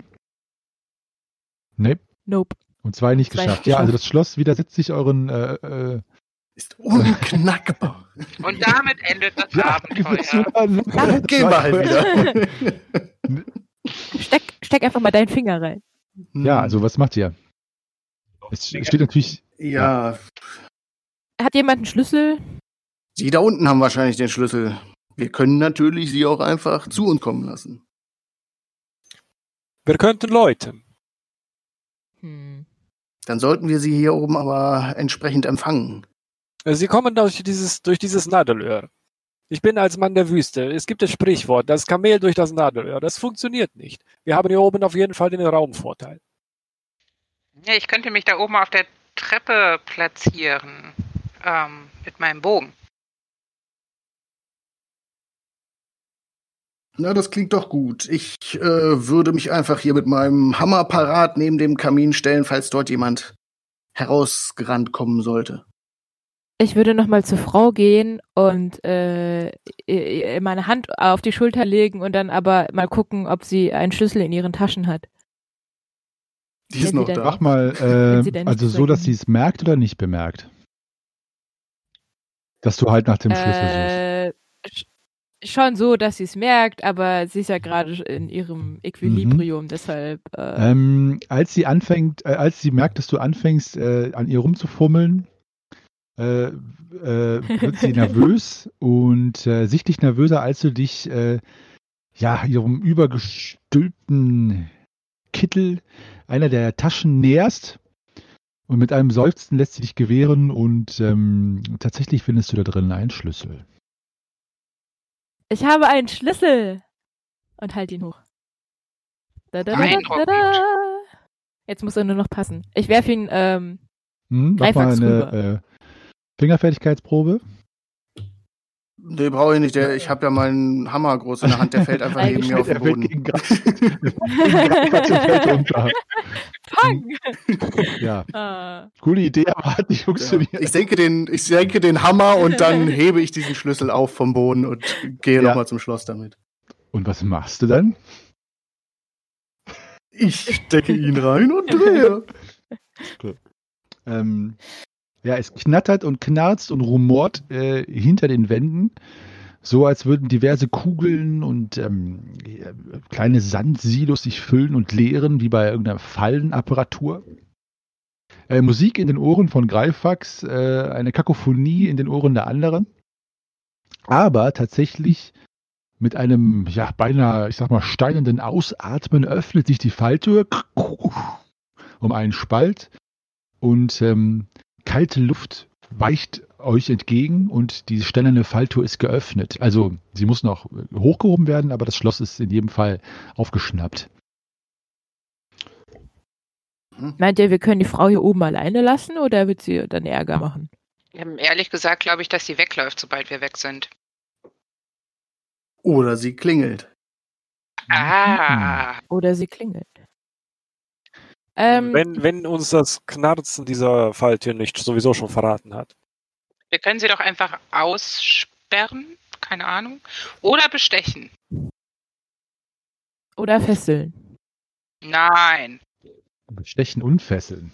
Nee, Nope. um zwei nicht Zwei geschafft. nicht Ja, also das Schloss widersetzt sich euren äh, äh, Ist unknackbar. Und damit endet das Abenteuer. Gehen wir halt wieder. Steck, steck einfach mal deinen Finger rein. Ja, also was macht ihr? Es steht natürlich, Ja, Hat jemand einen Schlüssel? Sie da unten haben wahrscheinlich den Schlüssel. Wir können natürlich sie auch einfach zu uns kommen lassen. Wir könnten läuten. Hm. Dann sollten wir sie hier oben aber entsprechend empfangen. Sie kommen durch dieses, durch dieses Nadelöhr. Ich bin als Mann der Wüste. Es gibt das Sprichwort, das Kamel durch das Nadelöhr. Das funktioniert nicht. Wir haben hier oben auf jeden Fall den Raumvorteil. Ja, ich könnte mich da oben auf der Treppe platzieren. Ähm, mit meinem Bogen. Na, das klingt doch gut. Ich äh, würde mich einfach hier mit meinem Hammer parat neben dem Kamin stellen, falls dort jemand herausgerannt kommen sollte. Ich würde noch mal zur Frau gehen und äh, meine Hand auf die Schulter legen und dann aber mal gucken, ob sie einen Schlüssel in ihren Taschen hat. Die ist noch da. mach mal, äh, also so, dass sie es merkt oder nicht bemerkt. Dass du halt nach dem Schlüssel suchst. Äh, sch- schon so, dass sie es merkt, aber sie ist ja gerade in ihrem Equilibrium, deshalb. Äh, Ähm, als sie anfängt, äh, als sie merkt, dass du anfängst, äh, an ihr rumzufummeln, äh, äh, wird sie nervös und äh, sichtlich nervöser, als du dich äh, ja ihrem übergestülpten Kittel einer der Taschen näherst. Und mit einem Seufzen lässt sie dich gewähren und ähm, tatsächlich findest du da drin einen Schlüssel. ich habe einen Schlüssel! Und halt ihn hoch. Da, da, da. Jetzt muss er nur noch passen. Ich werfe ihn, ähm, Hm, mach mal Greifax eine äh, Fingerfertigkeitsprobe. Nee, brauche ich nicht. Der, ich habe ja meinen Hammer groß in der Hand, der fällt einfach neben mir auf den Boden. Fang! Ja, Ah. coole Idee, aber hat nicht Ja. funktioniert. Ich senke, den, ich senke den Hammer und dann hebe ich diesen Schlüssel auf vom Boden und gehe Ja. nochmal zum Schloss damit. Und was machst du dann? Ich stecke ihn rein und drehe. Ähm, ja, es knattert und knarzt und rumort äh, hinter den Wänden, so als würden diverse Kugeln und ähm, äh, kleine Sandsilos sich füllen und leeren, wie bei irgendeiner Fallenapparatur. Äh, Musik in den Ohren von Greifax, äh, eine Kakophonie in den Ohren der anderen. Aber tatsächlich mit einem, ja, beinahe, ich sag mal, steinernden Ausatmen öffnet sich die Falltür um einen Spalt und ähm, kalte Luft weicht euch entgegen und die steinerne Falltür ist geöffnet. Also sie muss noch hochgehoben werden, aber das Schloss ist in jedem Fall aufgeschnappt. Meint ihr, wir können die Frau hier oben alleine lassen oder wird sie dann Ärger machen? Ähm, ehrlich gesagt glaube ich, dass sie wegläuft, sobald wir weg sind. Oder sie klingelt. Ah, Oder sie klingelt? Ähm, wenn, wenn uns das Knarzen dieser Falltür nicht sowieso schon verraten hat. wir können sie doch einfach aussperren, keine Ahnung, oder bestechen. oder fesseln. Nein. Stechen und fesseln.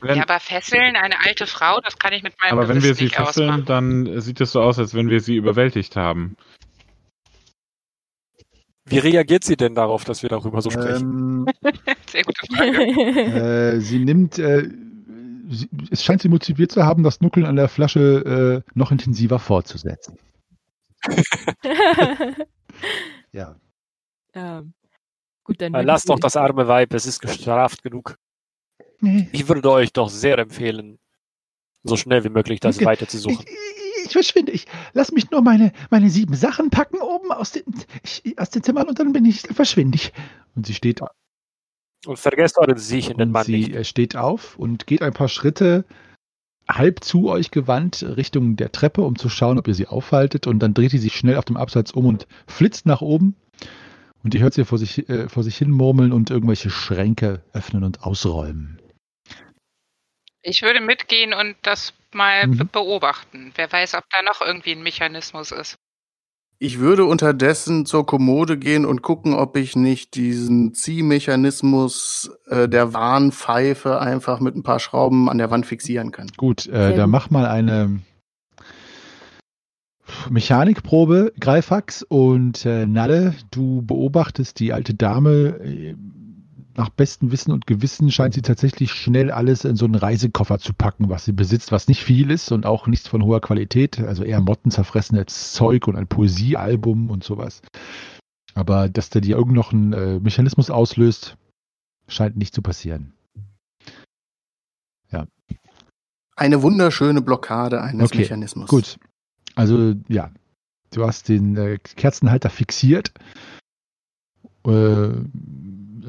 Wenn, ja, aber fesseln eine alte Frau, das kann ich mit meinem aber wenn wir sie fesseln, ausmachen. dann sieht es so aus, als wenn wir sie überwältigt haben. Wie reagiert sie denn darauf, dass wir darüber so sprechen? Ähm, Sehr gute Frage. äh, sie nimmt, äh, sie, es scheint sie motiviert zu haben, das Nuckeln an der Flasche äh, noch intensiver fortzusetzen. Ja. ähm, gut, dann. Äh, Lasst doch das arme Weib, es ist gestraft genug. Ich würde euch doch sehr empfehlen, so schnell wie möglich das Okay. Ich, verschwinde. Ich lass mich nur meine, meine sieben Sachen packen oben aus den, ich, aus den Zimmern und dann bin ich, verschwinde ich. Und sie steht Und vergesst euren siechenden und Mann sie nicht. äh, steht auf und geht ein paar Schritte halb zu euch gewandt Richtung der Treppe, um zu schauen, ob ihr sie aufhaltet. Und dann dreht sie sich schnell auf dem Absatz um und flitzt nach oben. Und ihr hört sie vor sich, äh, vor sich hin murmeln und irgendwelche Schränke öffnen und ausräumen. Ich würde mitgehen und das mal Mhm. be- beobachten. Wer weiß, ob da noch irgendwie ein Mechanismus ist. Ich würde unterdessen zur Kommode gehen und gucken, ob ich nicht diesen Ziehmechanismus äh, der Warnpfeife einfach mit ein paar Schrauben an der Wand fixieren kann. Gut, äh, Sehr dann mach mal eine Mechanikprobe, Greifax und äh, Nalle, du beobachtest die alte Dame. Nach bestem Wissen und Gewissen scheint sie tatsächlich schnell alles in so einen Reisekoffer zu packen, was sie besitzt, was nicht viel ist und auch nichts von hoher Qualität, also eher mottenzerfressenes Zeug und ein Poesiealbum und sowas. Aber dass der dir irgend noch einen äh, Mechanismus auslöst, scheint nicht zu passieren. Eine wunderschöne Blockade eines Okay, Mechanismus. Gut. Also ja, du hast den äh, Kerzenhalter fixiert. Äh,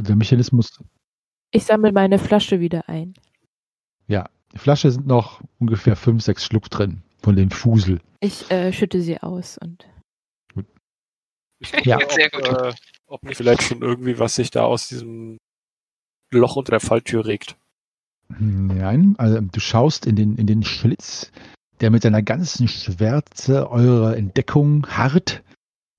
der Mechanismus, Ich sammle meine Flasche wieder ein. ja, die Flasche sind noch ungefähr fünf, sechs Schluck drin von dem Fusel. Ich äh, schütte sie aus und Ja. Sehr ob, gut. Äh, ob nicht vielleicht schon irgendwie was sich da aus diesem Loch unter der Falltür regt. Nein, also du schaust in den, in den Schlitz, der mit seiner ganzen Schwärze eurer Entdeckung harrt,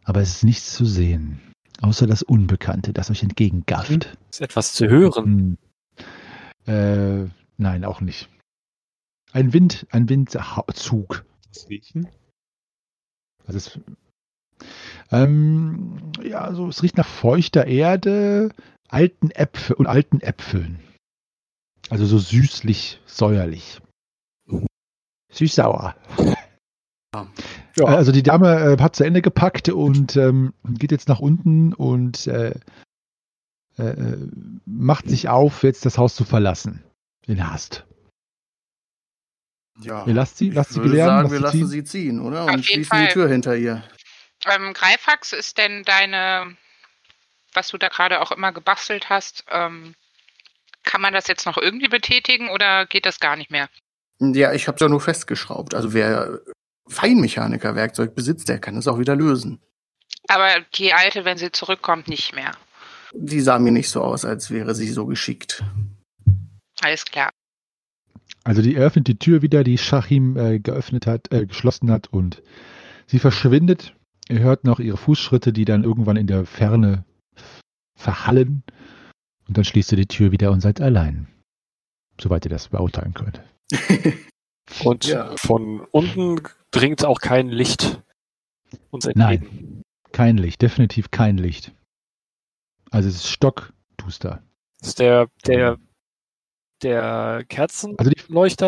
aber es ist nichts zu sehen, außer das Unbekannte, das euch entgegengafft. Ist etwas zu hören. Hm. Äh, nein, auch nicht. Ein Wind, ein Windzug. Das Riechen? Also es, ähm, ja, also es riecht nach feuchter Erde, alten Äpfel und alten Äpfeln. Also so süßlich, säuerlich. Süß-sauer. Ja. Also die Dame äh, hat zu Ende gepackt und ähm, geht jetzt nach unten und äh, äh, äh, macht sich auf, jetzt das Haus zu verlassen. In Hast. Ja. Ihr lasst sie, lasst ich sie würde gelernt, sagen, wir sie lassen ziehen? sie ziehen, oder? Auf Und jeden schließen Fall. die Tür hinter ihr. Ähm, Greifax, ist denn deine, was du da gerade auch immer gebastelt hast, ähm, kann man das jetzt noch irgendwie betätigen oder geht das gar nicht mehr? Ja, ich habe ja nur festgeschraubt. Also wer Feinmechaniker-Werkzeug besitzt, der kann es auch wieder lösen. Aber die alte, wenn sie zurückkommt, nicht mehr. Die sah mir nicht so aus, als wäre sie so geschickt. Alles klar. Also die öffnet die Tür wieder, die Shahim äh, geöffnet hat, äh, geschlossen hat und sie verschwindet. Ihr hört noch ihre Fußschritte, die dann irgendwann in der Ferne verhallen. Und dann schließt ihr die Tür wieder und seid allein. Soweit ihr das beurteilen könnt. Und Ja. von unten dringt auch kein Licht uns entgegen. Kein Licht, definitiv kein Licht. Also es ist stockduster. Ist der, der, der Kerzenleuchter,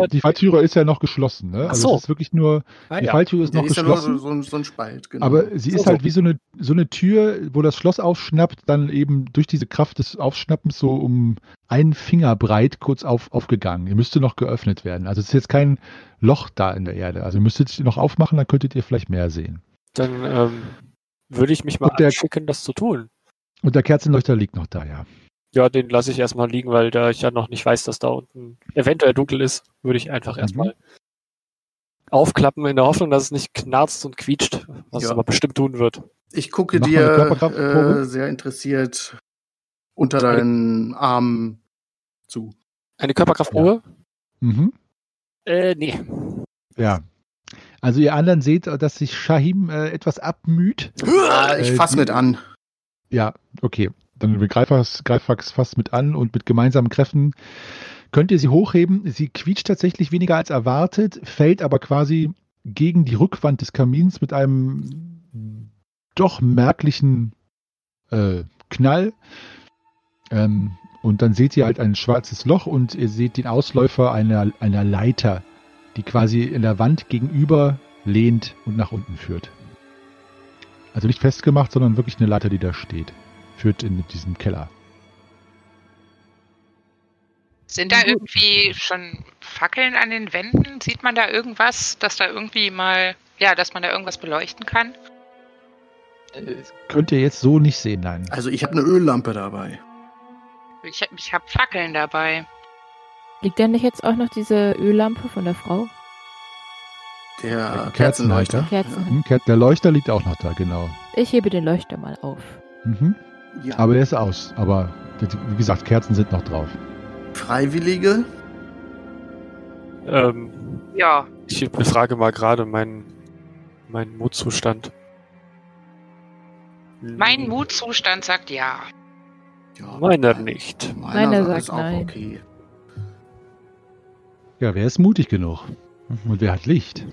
Also die, die Falltüre ist ja noch geschlossen, ne? Ach Also so. es ist wirklich nur, Ah, die ja. Falltüre ist Der noch ist ja nur geschlossen. so, so, ein- so ein Spalt, genau. Aber sie So, ist so. halt wie so eine, so eine Tür, wo das Schloss aufschnappt, dann eben durch diese Kraft des Aufschnappens so um einen Finger breit kurz auf, aufgegangen. Die müsste noch geöffnet werden. Also es ist jetzt kein Loch da in der Erde. Also ihr müsstet sie noch aufmachen, dann könntet ihr vielleicht mehr sehen. Dann ähm, würde ich mich mal Und der- anschicken, das zu tun. Und der Kerzenleuchter liegt noch da, ja. Ja, den lasse ich erstmal liegen, weil da ich ja noch nicht weiß, dass da unten eventuell dunkel ist, würde ich einfach Mhm. erstmal aufklappen in der Hoffnung, dass es nicht knarzt und quietscht, was es Ja. aber bestimmt tun wird. ich gucke Mach dir Körperkraftprobe. äh, sehr interessiert unter deinen Armen zu. Eine Körperkraftprobe? Mhm. Äh, nee. Ja. Also ihr anderen seht, dass sich Shahim äh, etwas abmüht. Ah, ich Äh, fass die- mit an. Ja, okay. Dann Greifax, Greifax fast mit an und mit gemeinsamen Kräften könnt ihr sie hochheben. Sie quietscht tatsächlich weniger als erwartet, fällt aber quasi gegen die Rückwand des Kamins mit einem doch merklichen äh, Knall. Ähm, und dann seht ihr halt ein schwarzes Loch und ihr seht den Ausläufer einer, einer Leiter, die quasi in der Wand gegenüber lehnt und nach unten führt. Also nicht festgemacht, sondern wirklich eine Leiter, die da steht. Führt in diesen Keller. Sind da irgendwie schon Fackeln an den Wänden? Sieht man da irgendwas, dass da irgendwie mal, ja, dass man da irgendwas beleuchten kann? Könnt ihr jetzt so nicht sehen, nein. Also ich habe eine Öllampe dabei. Ich, ich habe Fackeln dabei. Liegt denn nicht jetzt auch noch diese Öllampe von der Frau? Der Der Kerzenleuchter. Kerzen. Hm, Der Leuchter liegt auch noch da, genau. Ich hebe den Leuchter mal auf. Mhm. Ja. Aber der ist aus. Aber wie gesagt, Kerzen sind noch drauf. Freiwillige? Ähm, Ja, ich befrage mal gerade meinen meinen Mutzustand. mein Mutzustand sagt ja. Ja, Meiner nicht. Meiner sagt ist auch nein. okay. Ja, wer ist mutig genug? Und wer hat Licht?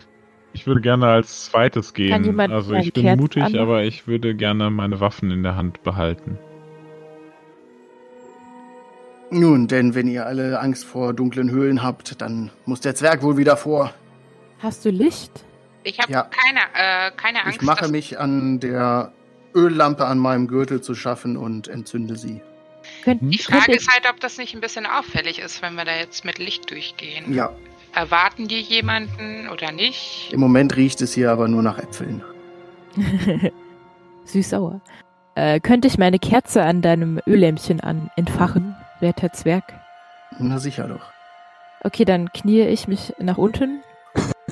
Ich würde gerne als zweites gehen. also ich bin Kerzen mutig, anmachen? aber ich würde gerne meine Waffen in der Hand behalten. Nun, denn wenn ihr alle Angst vor dunklen Höhlen habt, dann muss der Zwerg wohl wieder vor. Hast du Licht? Ich habe Ja. keine, äh, keine Angst. Ich mache mich an der Öllampe an meinem Gürtel zu schaffen und entzünde sie. Die Frage ist halt, ob das nicht ein bisschen auffällig ist, wenn wir da jetzt mit Licht durchgehen. Ja, Erwarten die jemanden oder nicht? im Moment riecht es hier aber nur nach Äpfeln. Süß-sauer. Äh, könnte ich meine Kerze an deinem Öllämpchen an entfachen, werter Zwerg? Na sicher doch. Okay, dann knie ich mich nach unten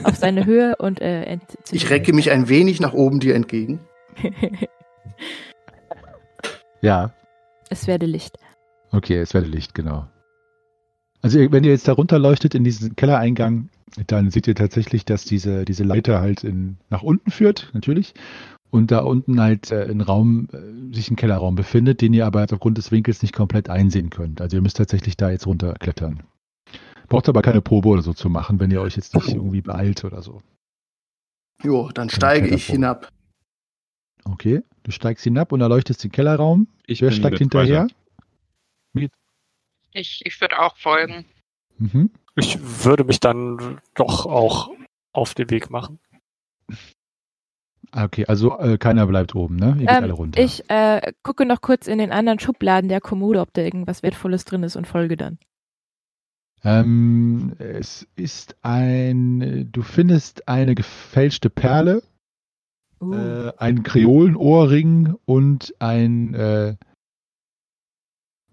auf seine Höhe und äh, entzünde Ich recke mich ein wenig nach oben dir entgegen. Ja, es werde Licht. okay, es werde Licht, genau. Also wenn ihr jetzt da runterleuchtet in diesen Kellereingang, dann seht ihr tatsächlich, dass diese, diese Leiter halt in, nach unten führt, natürlich. Und da unten halt äh, ein Raum, äh, sich ein Kellerraum befindet, den ihr aber aufgrund des Winkels nicht komplett einsehen könnt. Also ihr müsst tatsächlich da jetzt runterklettern. Braucht aber keine Probe oder so zu machen, wenn ihr euch jetzt nicht irgendwie beeilt oder so. Jo, dann Keine steige ich hinab. Okay, du steigst hinab und erleuchtest den Kellerraum. Ich Wer steigt hinterher? Zweite. Ich, ich würde auch folgen. Mhm. Ich würde mich dann doch auch auf den Weg machen. Ah, Okay, also äh, keiner bleibt oben, ne? Ihr geht alle Ähm, runter. ich äh, gucke noch kurz in den anderen Schubladen der Kommode, ob da irgendwas Wertvolles drin ist und folge dann. Ähm, es ist ein, du findest eine gefälschte Perle, Uh, äh, einen Kreolenohrring und ein äh,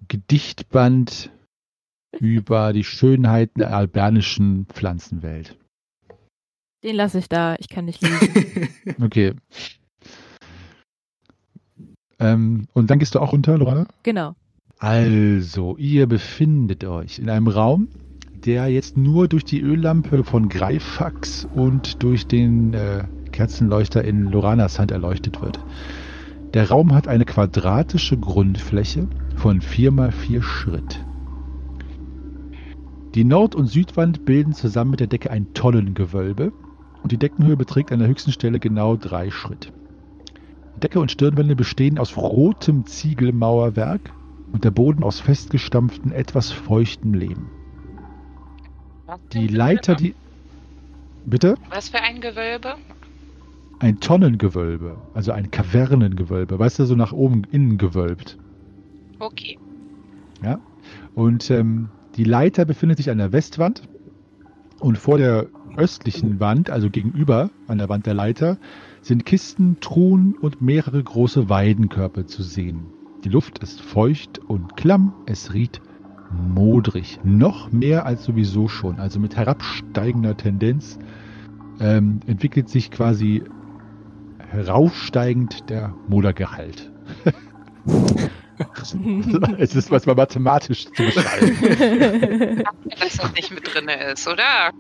Gedichtband über die Schönheiten der albernischen Pflanzenwelt. den lasse ich da, ich kann nicht lesen. Okay. Ähm, und dann gehst du auch runter, Lorana? genau. Also, ihr befindet euch in einem Raum, der jetzt nur durch die Öllampe von Greifax und durch den äh, Kerzenleuchter in Loranas Hand erleuchtet wird. Der Raum hat eine quadratische Grundfläche von 4 mal 4 Schritt. Die Nord- und Südwand bilden zusammen mit der Decke ein Tonnengewölbe und die Deckenhöhe beträgt an der höchsten Stelle genau drei Schritt. Decke und Stirnwände bestehen aus rotem Ziegelmauerwerk und der Boden aus festgestampftem, etwas feuchtem Lehm. Die Leiter, die. Bitte? Was für ein Gewölbe? Ein Tonnengewölbe, also ein Kavernengewölbe, weißt du, so nach oben innen gewölbt. Okay. Und ähm, die Leiter befindet sich an der Westwand und vor der östlichen Wand, also gegenüber an der Wand der Leiter, sind Kisten, Truhen und mehrere große Weidenkörper zu sehen. Die Luft ist feucht und klamm, es riecht modrig, noch mehr als sowieso schon, also mit herabsteigender Tendenz ähm, entwickelt sich quasi heraufsteigend der Modergehalt. es ist was mal mathematisch zu beschreiben. Dass das nicht mit drin ist, oder?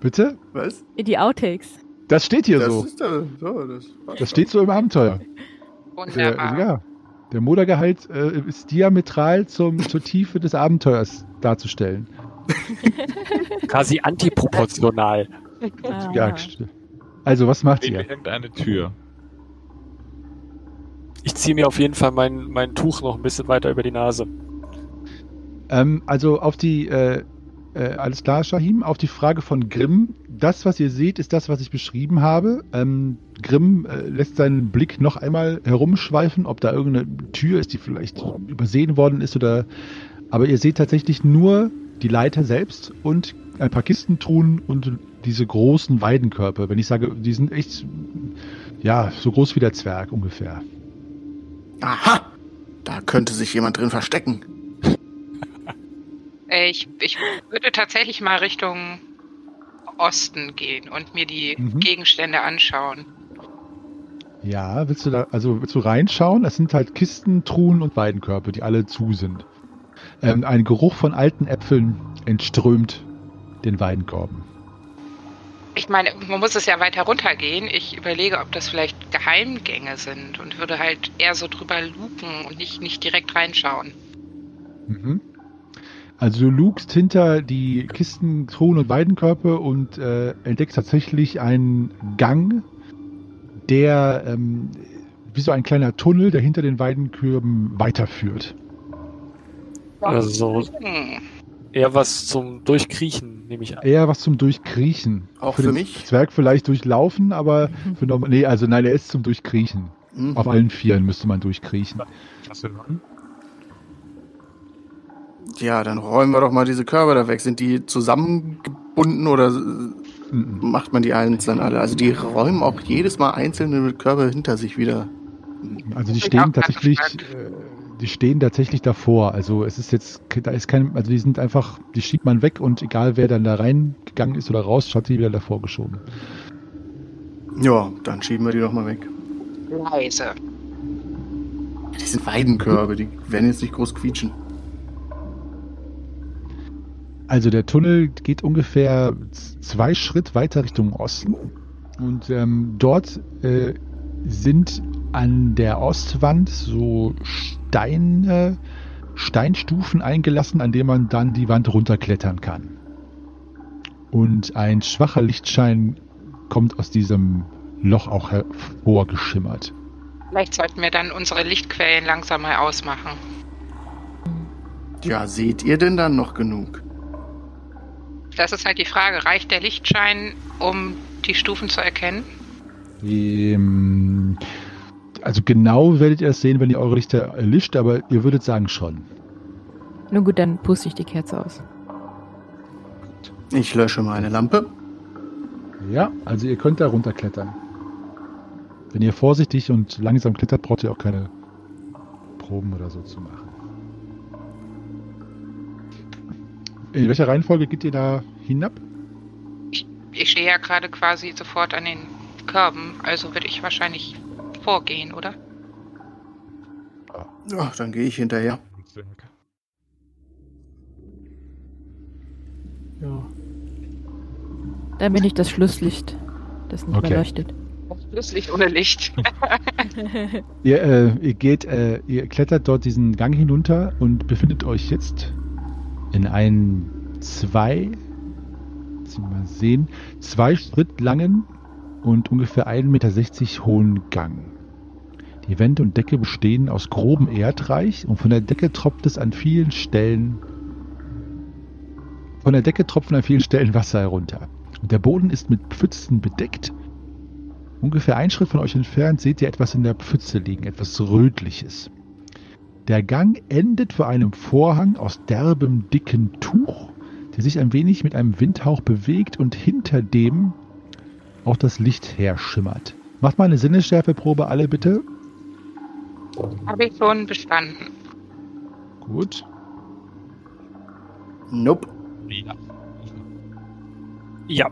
Bitte? Was? Die Outtakes. Das steht hier das so. ist da, so. Das, Das steht so im Abenteuer. Der, Wunderbar. ja, der Modergehalt äh, ist diametral zum, zur Tiefe des Abenteuers darzustellen. Quasi antiproportional. Ah. Ja, also, was macht Sehen ihr? wir irgendeine Tür? Ich ziehe mir auf jeden Fall mein, mein Tuch noch ein bisschen weiter über die Nase. Ähm, also auf die, äh, äh, alles klar, Shahim, auf die Frage von Grimm. Das, was ihr seht, ist das, was ich beschrieben habe. Ähm, Grimm äh, lässt seinen Blick noch einmal herumschweifen, ob da irgendeine Tür ist, die vielleicht übersehen worden ist oder. Aber ihr seht tatsächlich nur die Leiter selbst und ein paar Kistentruhen und diese großen Weidenkörper. Wenn ich sage, die sind echt, ja, so groß wie der Zwerg ungefähr. Aha! Da könnte sich jemand drin verstecken. Äh, Ich, ich würde tatsächlich mal Richtung Osten gehen und mir die Mhm. Gegenstände anschauen. Ja, willst du da, also willst du reinschauen? Es sind halt Kisten, Truhen und Weidenkörper, die alle zu sind. Ähm, ein Geruch von alten Äpfeln entströmt den Weidenkörben. Ich meine, man muss es ja weiter runtergehen. Ich überlege, ob das vielleicht Geheimgänge sind und würde halt eher so drüber luken und nicht, nicht direkt reinschauen. Mhm. Also du lugst hinter die Kisten, Truhen und Weidenkörper und äh, entdeckst tatsächlich einen Gang, der ähm, wie so ein kleiner Tunnel, der hinter den Weidenkörben weiterführt. Also Hm. Eher was zum Durchkriechen, nehme ich an. Eher was zum Durchkriechen. Auch für den mich? Zwerg vielleicht durchlaufen, aber für normal, nee, also nein, er ist zum Durchkriechen. Mhm. Auf allen Vieren müsste man durchkriechen. Ja, dann räumen wir doch mal diese Körbe da weg. Sind die zusammengebunden oder Mhm. macht man die einzeln alle? Also die räumen auch jedes Mal einzelne Körbe hinter sich wieder. Also die stehen tatsächlich, äh, die stehen tatsächlich davor. Also es ist jetzt, da ist kein, also die sind einfach, die schiebt man weg und egal wer dann da reingegangen ist oder raus, hat die wieder davor geschoben. Ja, dann schieben wir die doch mal weg. Leise. Die sind Weidenkörbe, die werden jetzt nicht groß quietschen. Also der Tunnel geht ungefähr zwei Schritt weiter Richtung Osten und ähm, dort äh, sind an der Ostwand so Steine, Steinstufen eingelassen, an denen man dann die Wand runterklettern kann. Und ein schwacher Lichtschein kommt aus diesem Loch auch hervorgeschimmert. Vielleicht sollten wir dann unsere Lichtquellen langsam mal ausmachen. Ja, seht ihr denn dann noch genug? Das ist halt die Frage. Reicht der Lichtschein, um die Stufen zu erkennen? Ähm, also genau werdet ihr es sehen, wenn ihr eure Lichter erlischt, aber ihr würdet sagen schon. Nun gut, dann puste ich die Kerze aus. Ich lösche meine Lampe. Ja, also ihr könnt da runterklettern. Wenn ihr vorsichtig und langsam klettert, braucht ihr auch keine Proben oder so zu machen. In welcher Reihenfolge geht ihr da hinab? Ich stehe ja gerade quasi sofort an den Körben, also würde ich wahrscheinlich vorgehen, oder? Ja, dann gehe ich hinterher. Ja. Dann bin ich das Schlusslicht, das nicht Okay. mehr leuchtet. Schlusslicht ohne Licht. Ihr, äh, ihr geht, äh, ihr klettert dort diesen Gang hinunter und befindet euch jetzt in einen zwei, mal sehen, zwei Schritt langen und ungefähr 1,60 Meter hohen Gang. Die Wände und Decke bestehen aus grobem Erdreich und von der Decke tropft es an vielen Stellen von der Decke tropfen an vielen Stellen Wasser herunter. Und der Boden ist mit Pfützen bedeckt. Ungefähr einen Schritt von euch entfernt seht ihr etwas in der Pfütze liegen, etwas Rötliches. Der Gang endet vor einem Vorhang aus derbem, dicken Tuch, der sich ein wenig mit einem Windhauch bewegt und hinter dem auch das Licht herschimmert. Macht mal eine Sinnesschärfeprobe, alle bitte. Habe ich schon bestanden. Gut. Nope. Ja,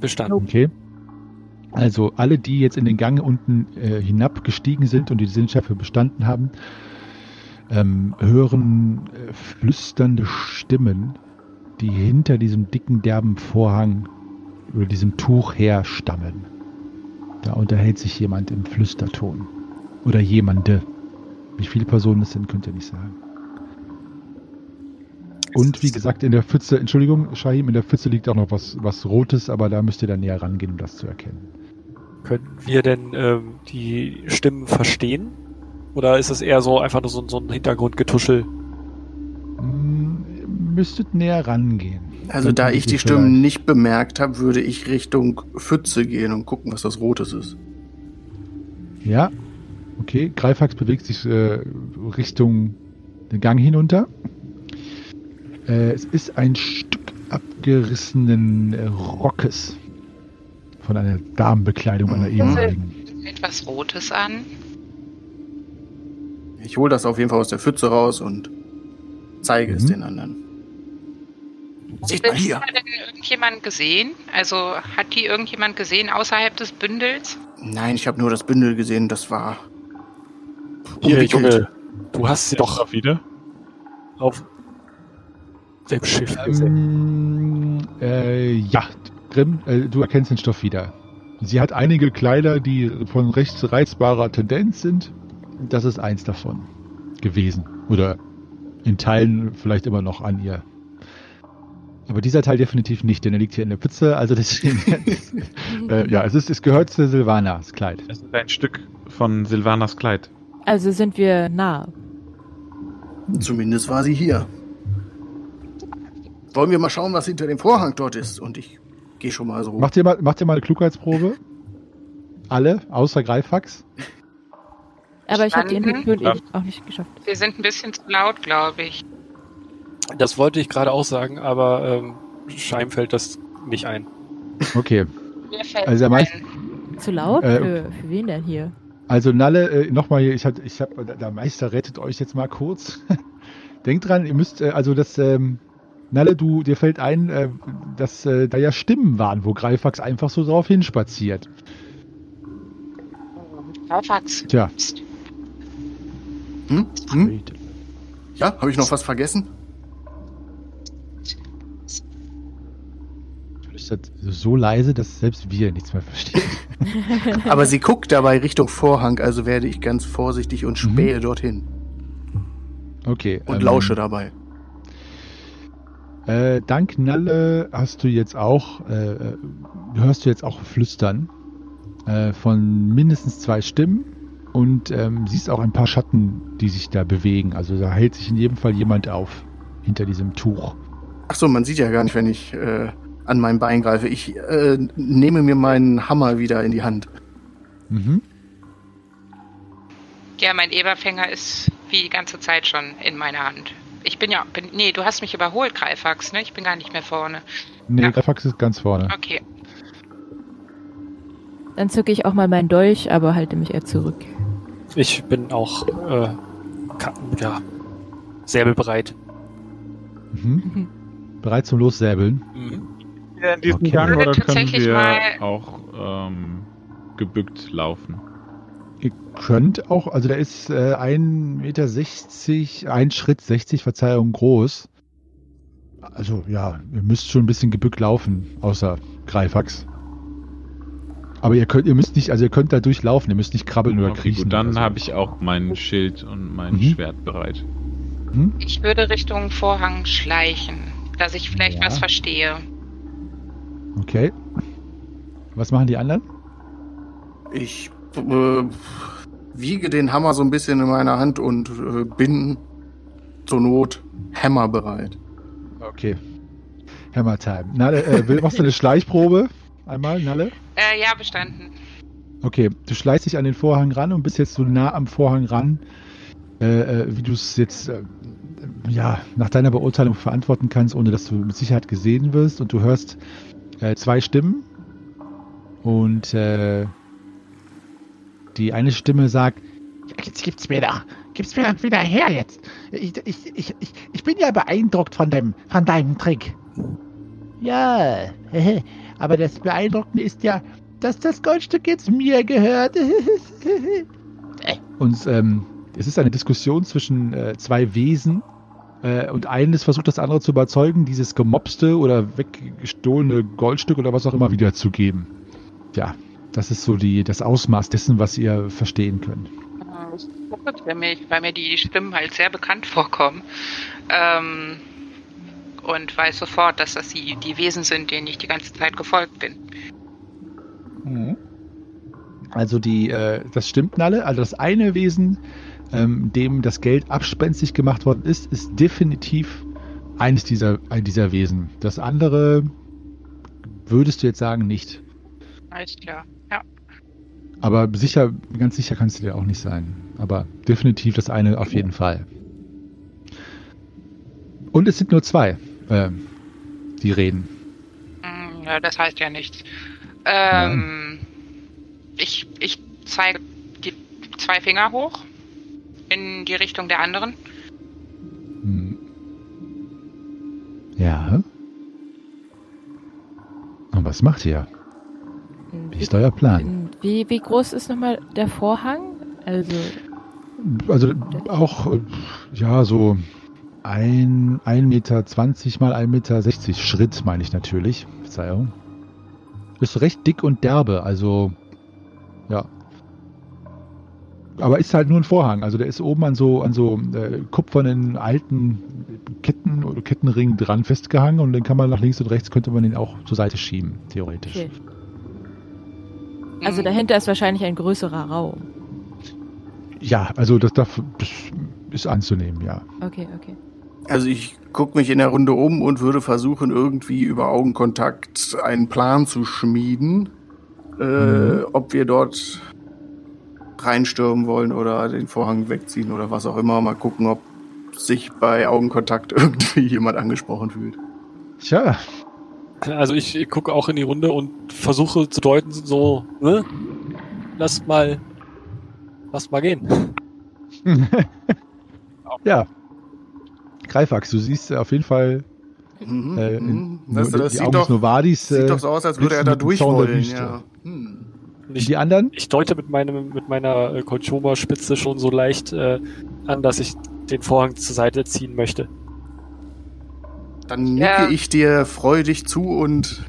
bestanden. Okay. Also alle, die jetzt in den Gang unten äh, hinabgestiegen sind und die Sinnschärfe bestanden haben, ähm, hören äh, flüsternde Stimmen, die hinter diesem dicken, derben Vorhang oder diesem Tuch herstammen. Da unterhält sich jemand im Flüsterton. Oder jemande. Wie viele Personen es sind, könnt ihr nicht sagen. Und wie gesagt, in der Pfütze, Entschuldigung, Shahim, in der Pfütze liegt auch noch was, was Rotes, aber da müsst ihr dann näher rangehen, um das zu erkennen. Können wir denn ähm, die Stimmen verstehen? Oder ist es eher so einfach nur so, so ein Hintergrundgetuschel? Hm, müsstet näher rangehen. Also da ich die vielleicht- Stimmen nicht bemerkt habe, würde ich Richtung Pfütze gehen und gucken, was das Rotes ist. Ja, okay. Greifax bewegt sich äh, Richtung den Gang hinunter. Äh, es ist ein Stück abgerissenen äh, Rockes von einer Damenbekleidung einer Mhm. ehemaligen. Etwas Rotes an. Ich hole das auf jeden Fall aus der Pfütze raus und zeige es Mhm. den anderen. Seht mal hier. Hat denn irgendjemand gesehen? Also hat die irgendjemand gesehen außerhalb des Bündels? Nein, ich habe nur das Bündel gesehen. Das war. Hier. Junge, du hast sie doch Doch wieder. auf dem Schiff gesehen. Ähm, äh, ja, Grimm, äh, du erkennst den Stoff wieder. Sie hat einige Kleider, die von recht reizbarer Tendenz sind. Das ist eins davon gewesen. Oder in Teilen vielleicht immer noch an ihr. Aber dieser Teil definitiv nicht, denn er liegt hier in der Pfütze. Also deswegen. äh, ja, es, ist, es gehört zu Silvana, das Kleid. Es ist ein Stück von Silvanas Kleid. Also sind wir nah. Zumindest war sie hier. Wollen wir mal schauen, was hinter dem Vorhang dort ist? Und ich gehe schon mal so. Macht ihr mal, macht ihr mal eine Klugheitsprobe? Alle, außer Greifax. Aber ich habe die. Intuition eh auch nicht geschafft. Wir sind ein bisschen zu laut, glaube ich. Das wollte ich gerade auch sagen, aber ähm, Scheim fällt das nicht ein. Okay. Mir fällt Also der meist- ein. Zu laut? Äh, für, für wen denn hier? Also Nalle, äh, nochmal hier, ich hab, ich hab, der- Meister rettet euch jetzt mal kurz. Denkt dran, ihr müsst, äh, also das, ähm, Nalle, du, dir fällt ein, äh, dass äh, da ja Stimmen waren, wo Greifax einfach so drauf hinspaziert. Greifax. Tja. Hm? Hm? Ja, habe ich noch was vergessen? Flüstert so leise, dass selbst wir nichts mehr verstehen. Aber sie guckt dabei Richtung Vorhang, also werde ich ganz vorsichtig und Mhm. spähe dorthin Okay. und ähm, lausche dabei. Äh, dank Nalle hast du jetzt auch, äh, äh, hörst du jetzt auch Flüstern äh, von mindestens zwei Stimmen und ähm, siehst auch ein paar Schatten, die sich da bewegen. Also da hält sich in jedem Fall jemand auf hinter diesem Tuch. Ach so, man sieht ja gar nicht, wenn ich äh, an mein Bein greife. Ich äh, nehme mir meinen Hammer wieder in die Hand. Mhm. Ja, mein Eberfänger ist wie die ganze Zeit schon in meiner Hand. Ich bin ja, bin, nee, du hast mich überholt, Greifax, ne? Ich bin gar nicht mehr vorne. Nee, Ja. der Fax ist ganz vorne. Okay. Dann zücke ich auch mal meinen Dolch, aber halte mich eher zurück. Ich bin auch äh, ja, säbelbereit. Mhm. Bereit zum Lossäbeln. Mhm. In diesem Okay. Gang oder können tatsächlich wir mal- auch ähm, gebückt laufen? Ihr könnt auch, also der ist äh, 1,60 Meter, ein Schritt 60, Verzeihung, groß. Also ja, ihr müsst schon ein bisschen gebückt laufen, außer Greifax. Aber ihr könnt, ihr müsst nicht, also ihr könnt da durchlaufen, ihr müsst nicht krabbeln oder Okay, kriechen. gut, dann oder so. habe ich auch mein Schild und mein Mhm. Schwert bereit. Hm? Ich würde Richtung Vorhang schleichen, dass ich vielleicht Ja. was verstehe. Okay. Was machen die anderen? Ich äh, wiege den Hammer so ein bisschen in meiner Hand und äh, bin zur Not hammerbereit. Okay. Hammer Time. Nalle, äh, machst du eine Schleichprobe? Einmal, Nalle? Äh, ja, bestanden. Okay, du schleichst dich an den Vorhang ran und bist jetzt so nah am Vorhang ran, äh, äh, wie du es jetzt äh, ja, nach deiner Beurteilung verantworten kannst, ohne dass du mit Sicherheit gesehen wirst. Und du hörst äh, zwei Stimmen. Und äh, die eine Stimme sagt, Jetzt gibt's mir doch. Gib's mir doch wieder her jetzt. Ich, ich, ich, ich, ich bin ja beeindruckt von dem, von deinem Trick. Ja, aber das Beeindruckende ist ja, dass das Goldstück jetzt mir gehört. Und ähm, es ist eine Diskussion zwischen äh, zwei Wesen. Äh, und eines versucht das andere zu überzeugen, dieses gemobste oder weggestohlene Goldstück oder was auch immer wiederzugeben. Ja, das ist so die, das Ausmaß dessen, was ihr verstehen könnt. Äh, für mich, weil mir die Stimmen halt sehr bekannt vorkommen. Ähm, und weiß sofort, dass das die, die Wesen sind, denen ich die ganze Zeit gefolgt bin. Also die, äh, das stimmt alle. Also das eine Wesen, ähm, dem das Geld abspenstig gemacht worden ist, ist definitiv eines dieser, ein dieser Wesen. Das andere würdest du jetzt sagen nicht. Alles klar. Ja. Aber sicher, ganz sicher kannst du dir auch nicht sein. Aber definitiv das eine auf jeden Fall. Und es sind nur zwei, äh, die reden. Hm, ja, das heißt ja nichts. Ähm, ich, ich zeige die zwei Finger hoch in die Richtung der anderen. Hm. Ja. Was macht ihr? Wie ist euer Plan? Wie, wie groß ist nochmal der Vorhang? Also, Also auch, ja, so ein, 1,20 Meter mal 1,60 Meter Schritt, meine ich natürlich. Verzeihung. Ist recht dick und derbe, also ja. Aber ist halt nur ein Vorhang. Also der ist oben an so, an so äh, kupfernen alten Ketten oder Kettenringen dran festgehangen und den kann man nach links und rechts, könnte man den auch zur Seite schieben, theoretisch. okay. also dahinter ist wahrscheinlich ein größerer Raum. Ja, also das, darf, das ist anzunehmen, ja. Okay, okay. Also ich gucke mich in der Runde um und würde versuchen, irgendwie über Augenkontakt einen Plan zu schmieden, äh, Mhm. ob wir dort reinstürmen wollen oder den Vorhang wegziehen oder was auch immer. Mal gucken, ob sich bei Augenkontakt irgendwie jemand angesprochen fühlt. Tja, Also ich, ich gucke auch in die Runde und versuche zu deuten, so, ne? Lass mal, lass mal gehen. ja. Greifax, du siehst auf jeden Fall Mhm, äh, mhm. in, Das, nur das die sieht, Augen doch, des Novadis. sieht äh, doch so aus, als würde er da durch wollen. Ja. Hm. Und die ich, anderen? ich deute mit meinem, mit meiner äh, Kolchoma-Spitze schon so leicht äh, an, dass ich den Vorhang zur Seite ziehen möchte. Dann nicke Ja. ich dir freudig zu und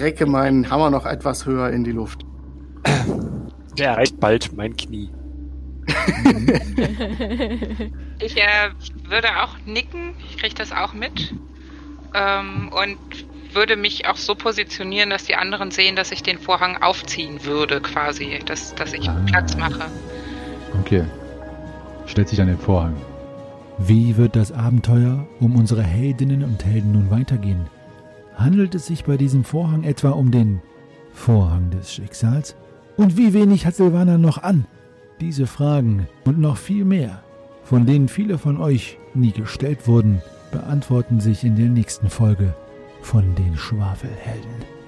recke meinen Hammer noch etwas höher in die Luft. Der erreicht bald mein Knie. Ich äh, würde auch nicken, ich kriege das auch mit. Ähm, und würde mich auch so positionieren, dass die anderen sehen, dass ich den Vorhang aufziehen würde, quasi. Dass, dass ich Ah. Platz mache. Okay. Stellt sich an den Vorhang. Wie wird das Abenteuer um unsere Heldinnen und Helden nun weitergehen? Handelt es sich bei diesem Vorhang etwa um den Vorhang des Schicksals? Und wie wenig hat Silvana noch an? Diese Fragen und noch viel mehr, von denen viele von euch nie gestellt wurden, beantworten sich in der nächsten Folge von den Schwafelhelden.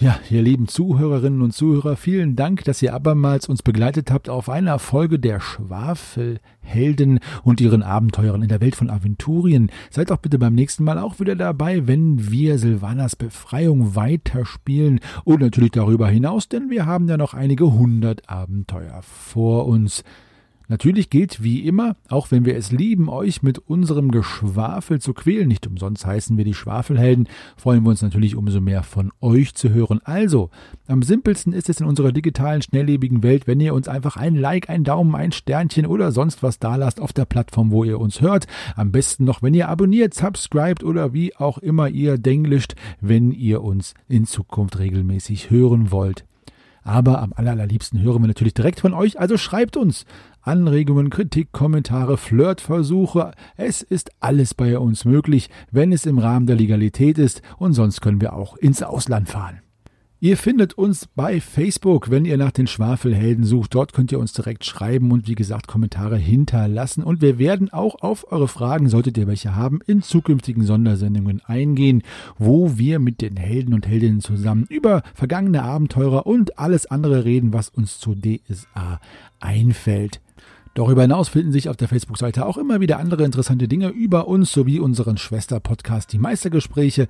Ja, ihr lieben Zuhörerinnen und Zuhörer, vielen Dank, dass ihr abermals uns begleitet habt auf einer Folge der Schwafelhelden und ihren Abenteuern in der Welt von Aventurien. Seid doch bitte beim nächsten Mal auch wieder dabei, wenn wir Silvanas Befreiung weiterspielen und natürlich darüber hinaus, denn wir haben ja noch einige hundert Abenteuer vor uns. Natürlich gilt wie immer, auch wenn wir es lieben, euch mit unserem Geschwafel zu quälen, nicht umsonst heißen wir die Schwafelhelden, freuen wir uns natürlich umso mehr von euch zu hören. Also, am simpelsten ist es in unserer digitalen, schnelllebigen Welt, wenn ihr uns einfach ein Like, ein Daumen, ein Sternchen oder sonst was dalasst auf der Plattform, wo ihr uns hört. Am besten noch, wenn ihr abonniert, subscribt oder wie auch immer ihr denglischt, wenn ihr uns in Zukunft regelmäßig hören wollt. Aber am allerliebsten hören wir natürlich direkt von euch, also schreibt uns Anregungen, Kritik, Kommentare, Flirtversuche. Es ist alles bei uns möglich, wenn es im Rahmen der Legalität ist und sonst können wir auch ins Ausland fahren. Ihr findet uns bei Facebook, wenn ihr nach den Schwafelhelden sucht. Dort könnt ihr uns direkt schreiben und wie gesagt Kommentare hinterlassen. Und wir werden auch auf eure Fragen, solltet ihr welche haben, in zukünftigen Sondersendungen eingehen, wo wir mit den Helden und Heldinnen zusammen über vergangene Abenteurer und alles andere reden, was uns zu DSA einfällt. Darüber hinaus finden sich auf der Facebook-Seite auch immer wieder andere interessante Dinge über uns sowie unseren Schwester-Podcast Die Meistergespräche.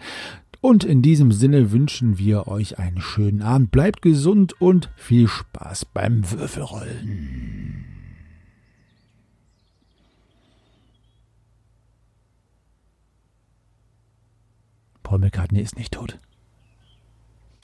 Und in diesem Sinne wünschen wir euch einen schönen Abend. Bleibt gesund und viel Spaß beim Würfelrollen. Paul McCartney ist nicht tot.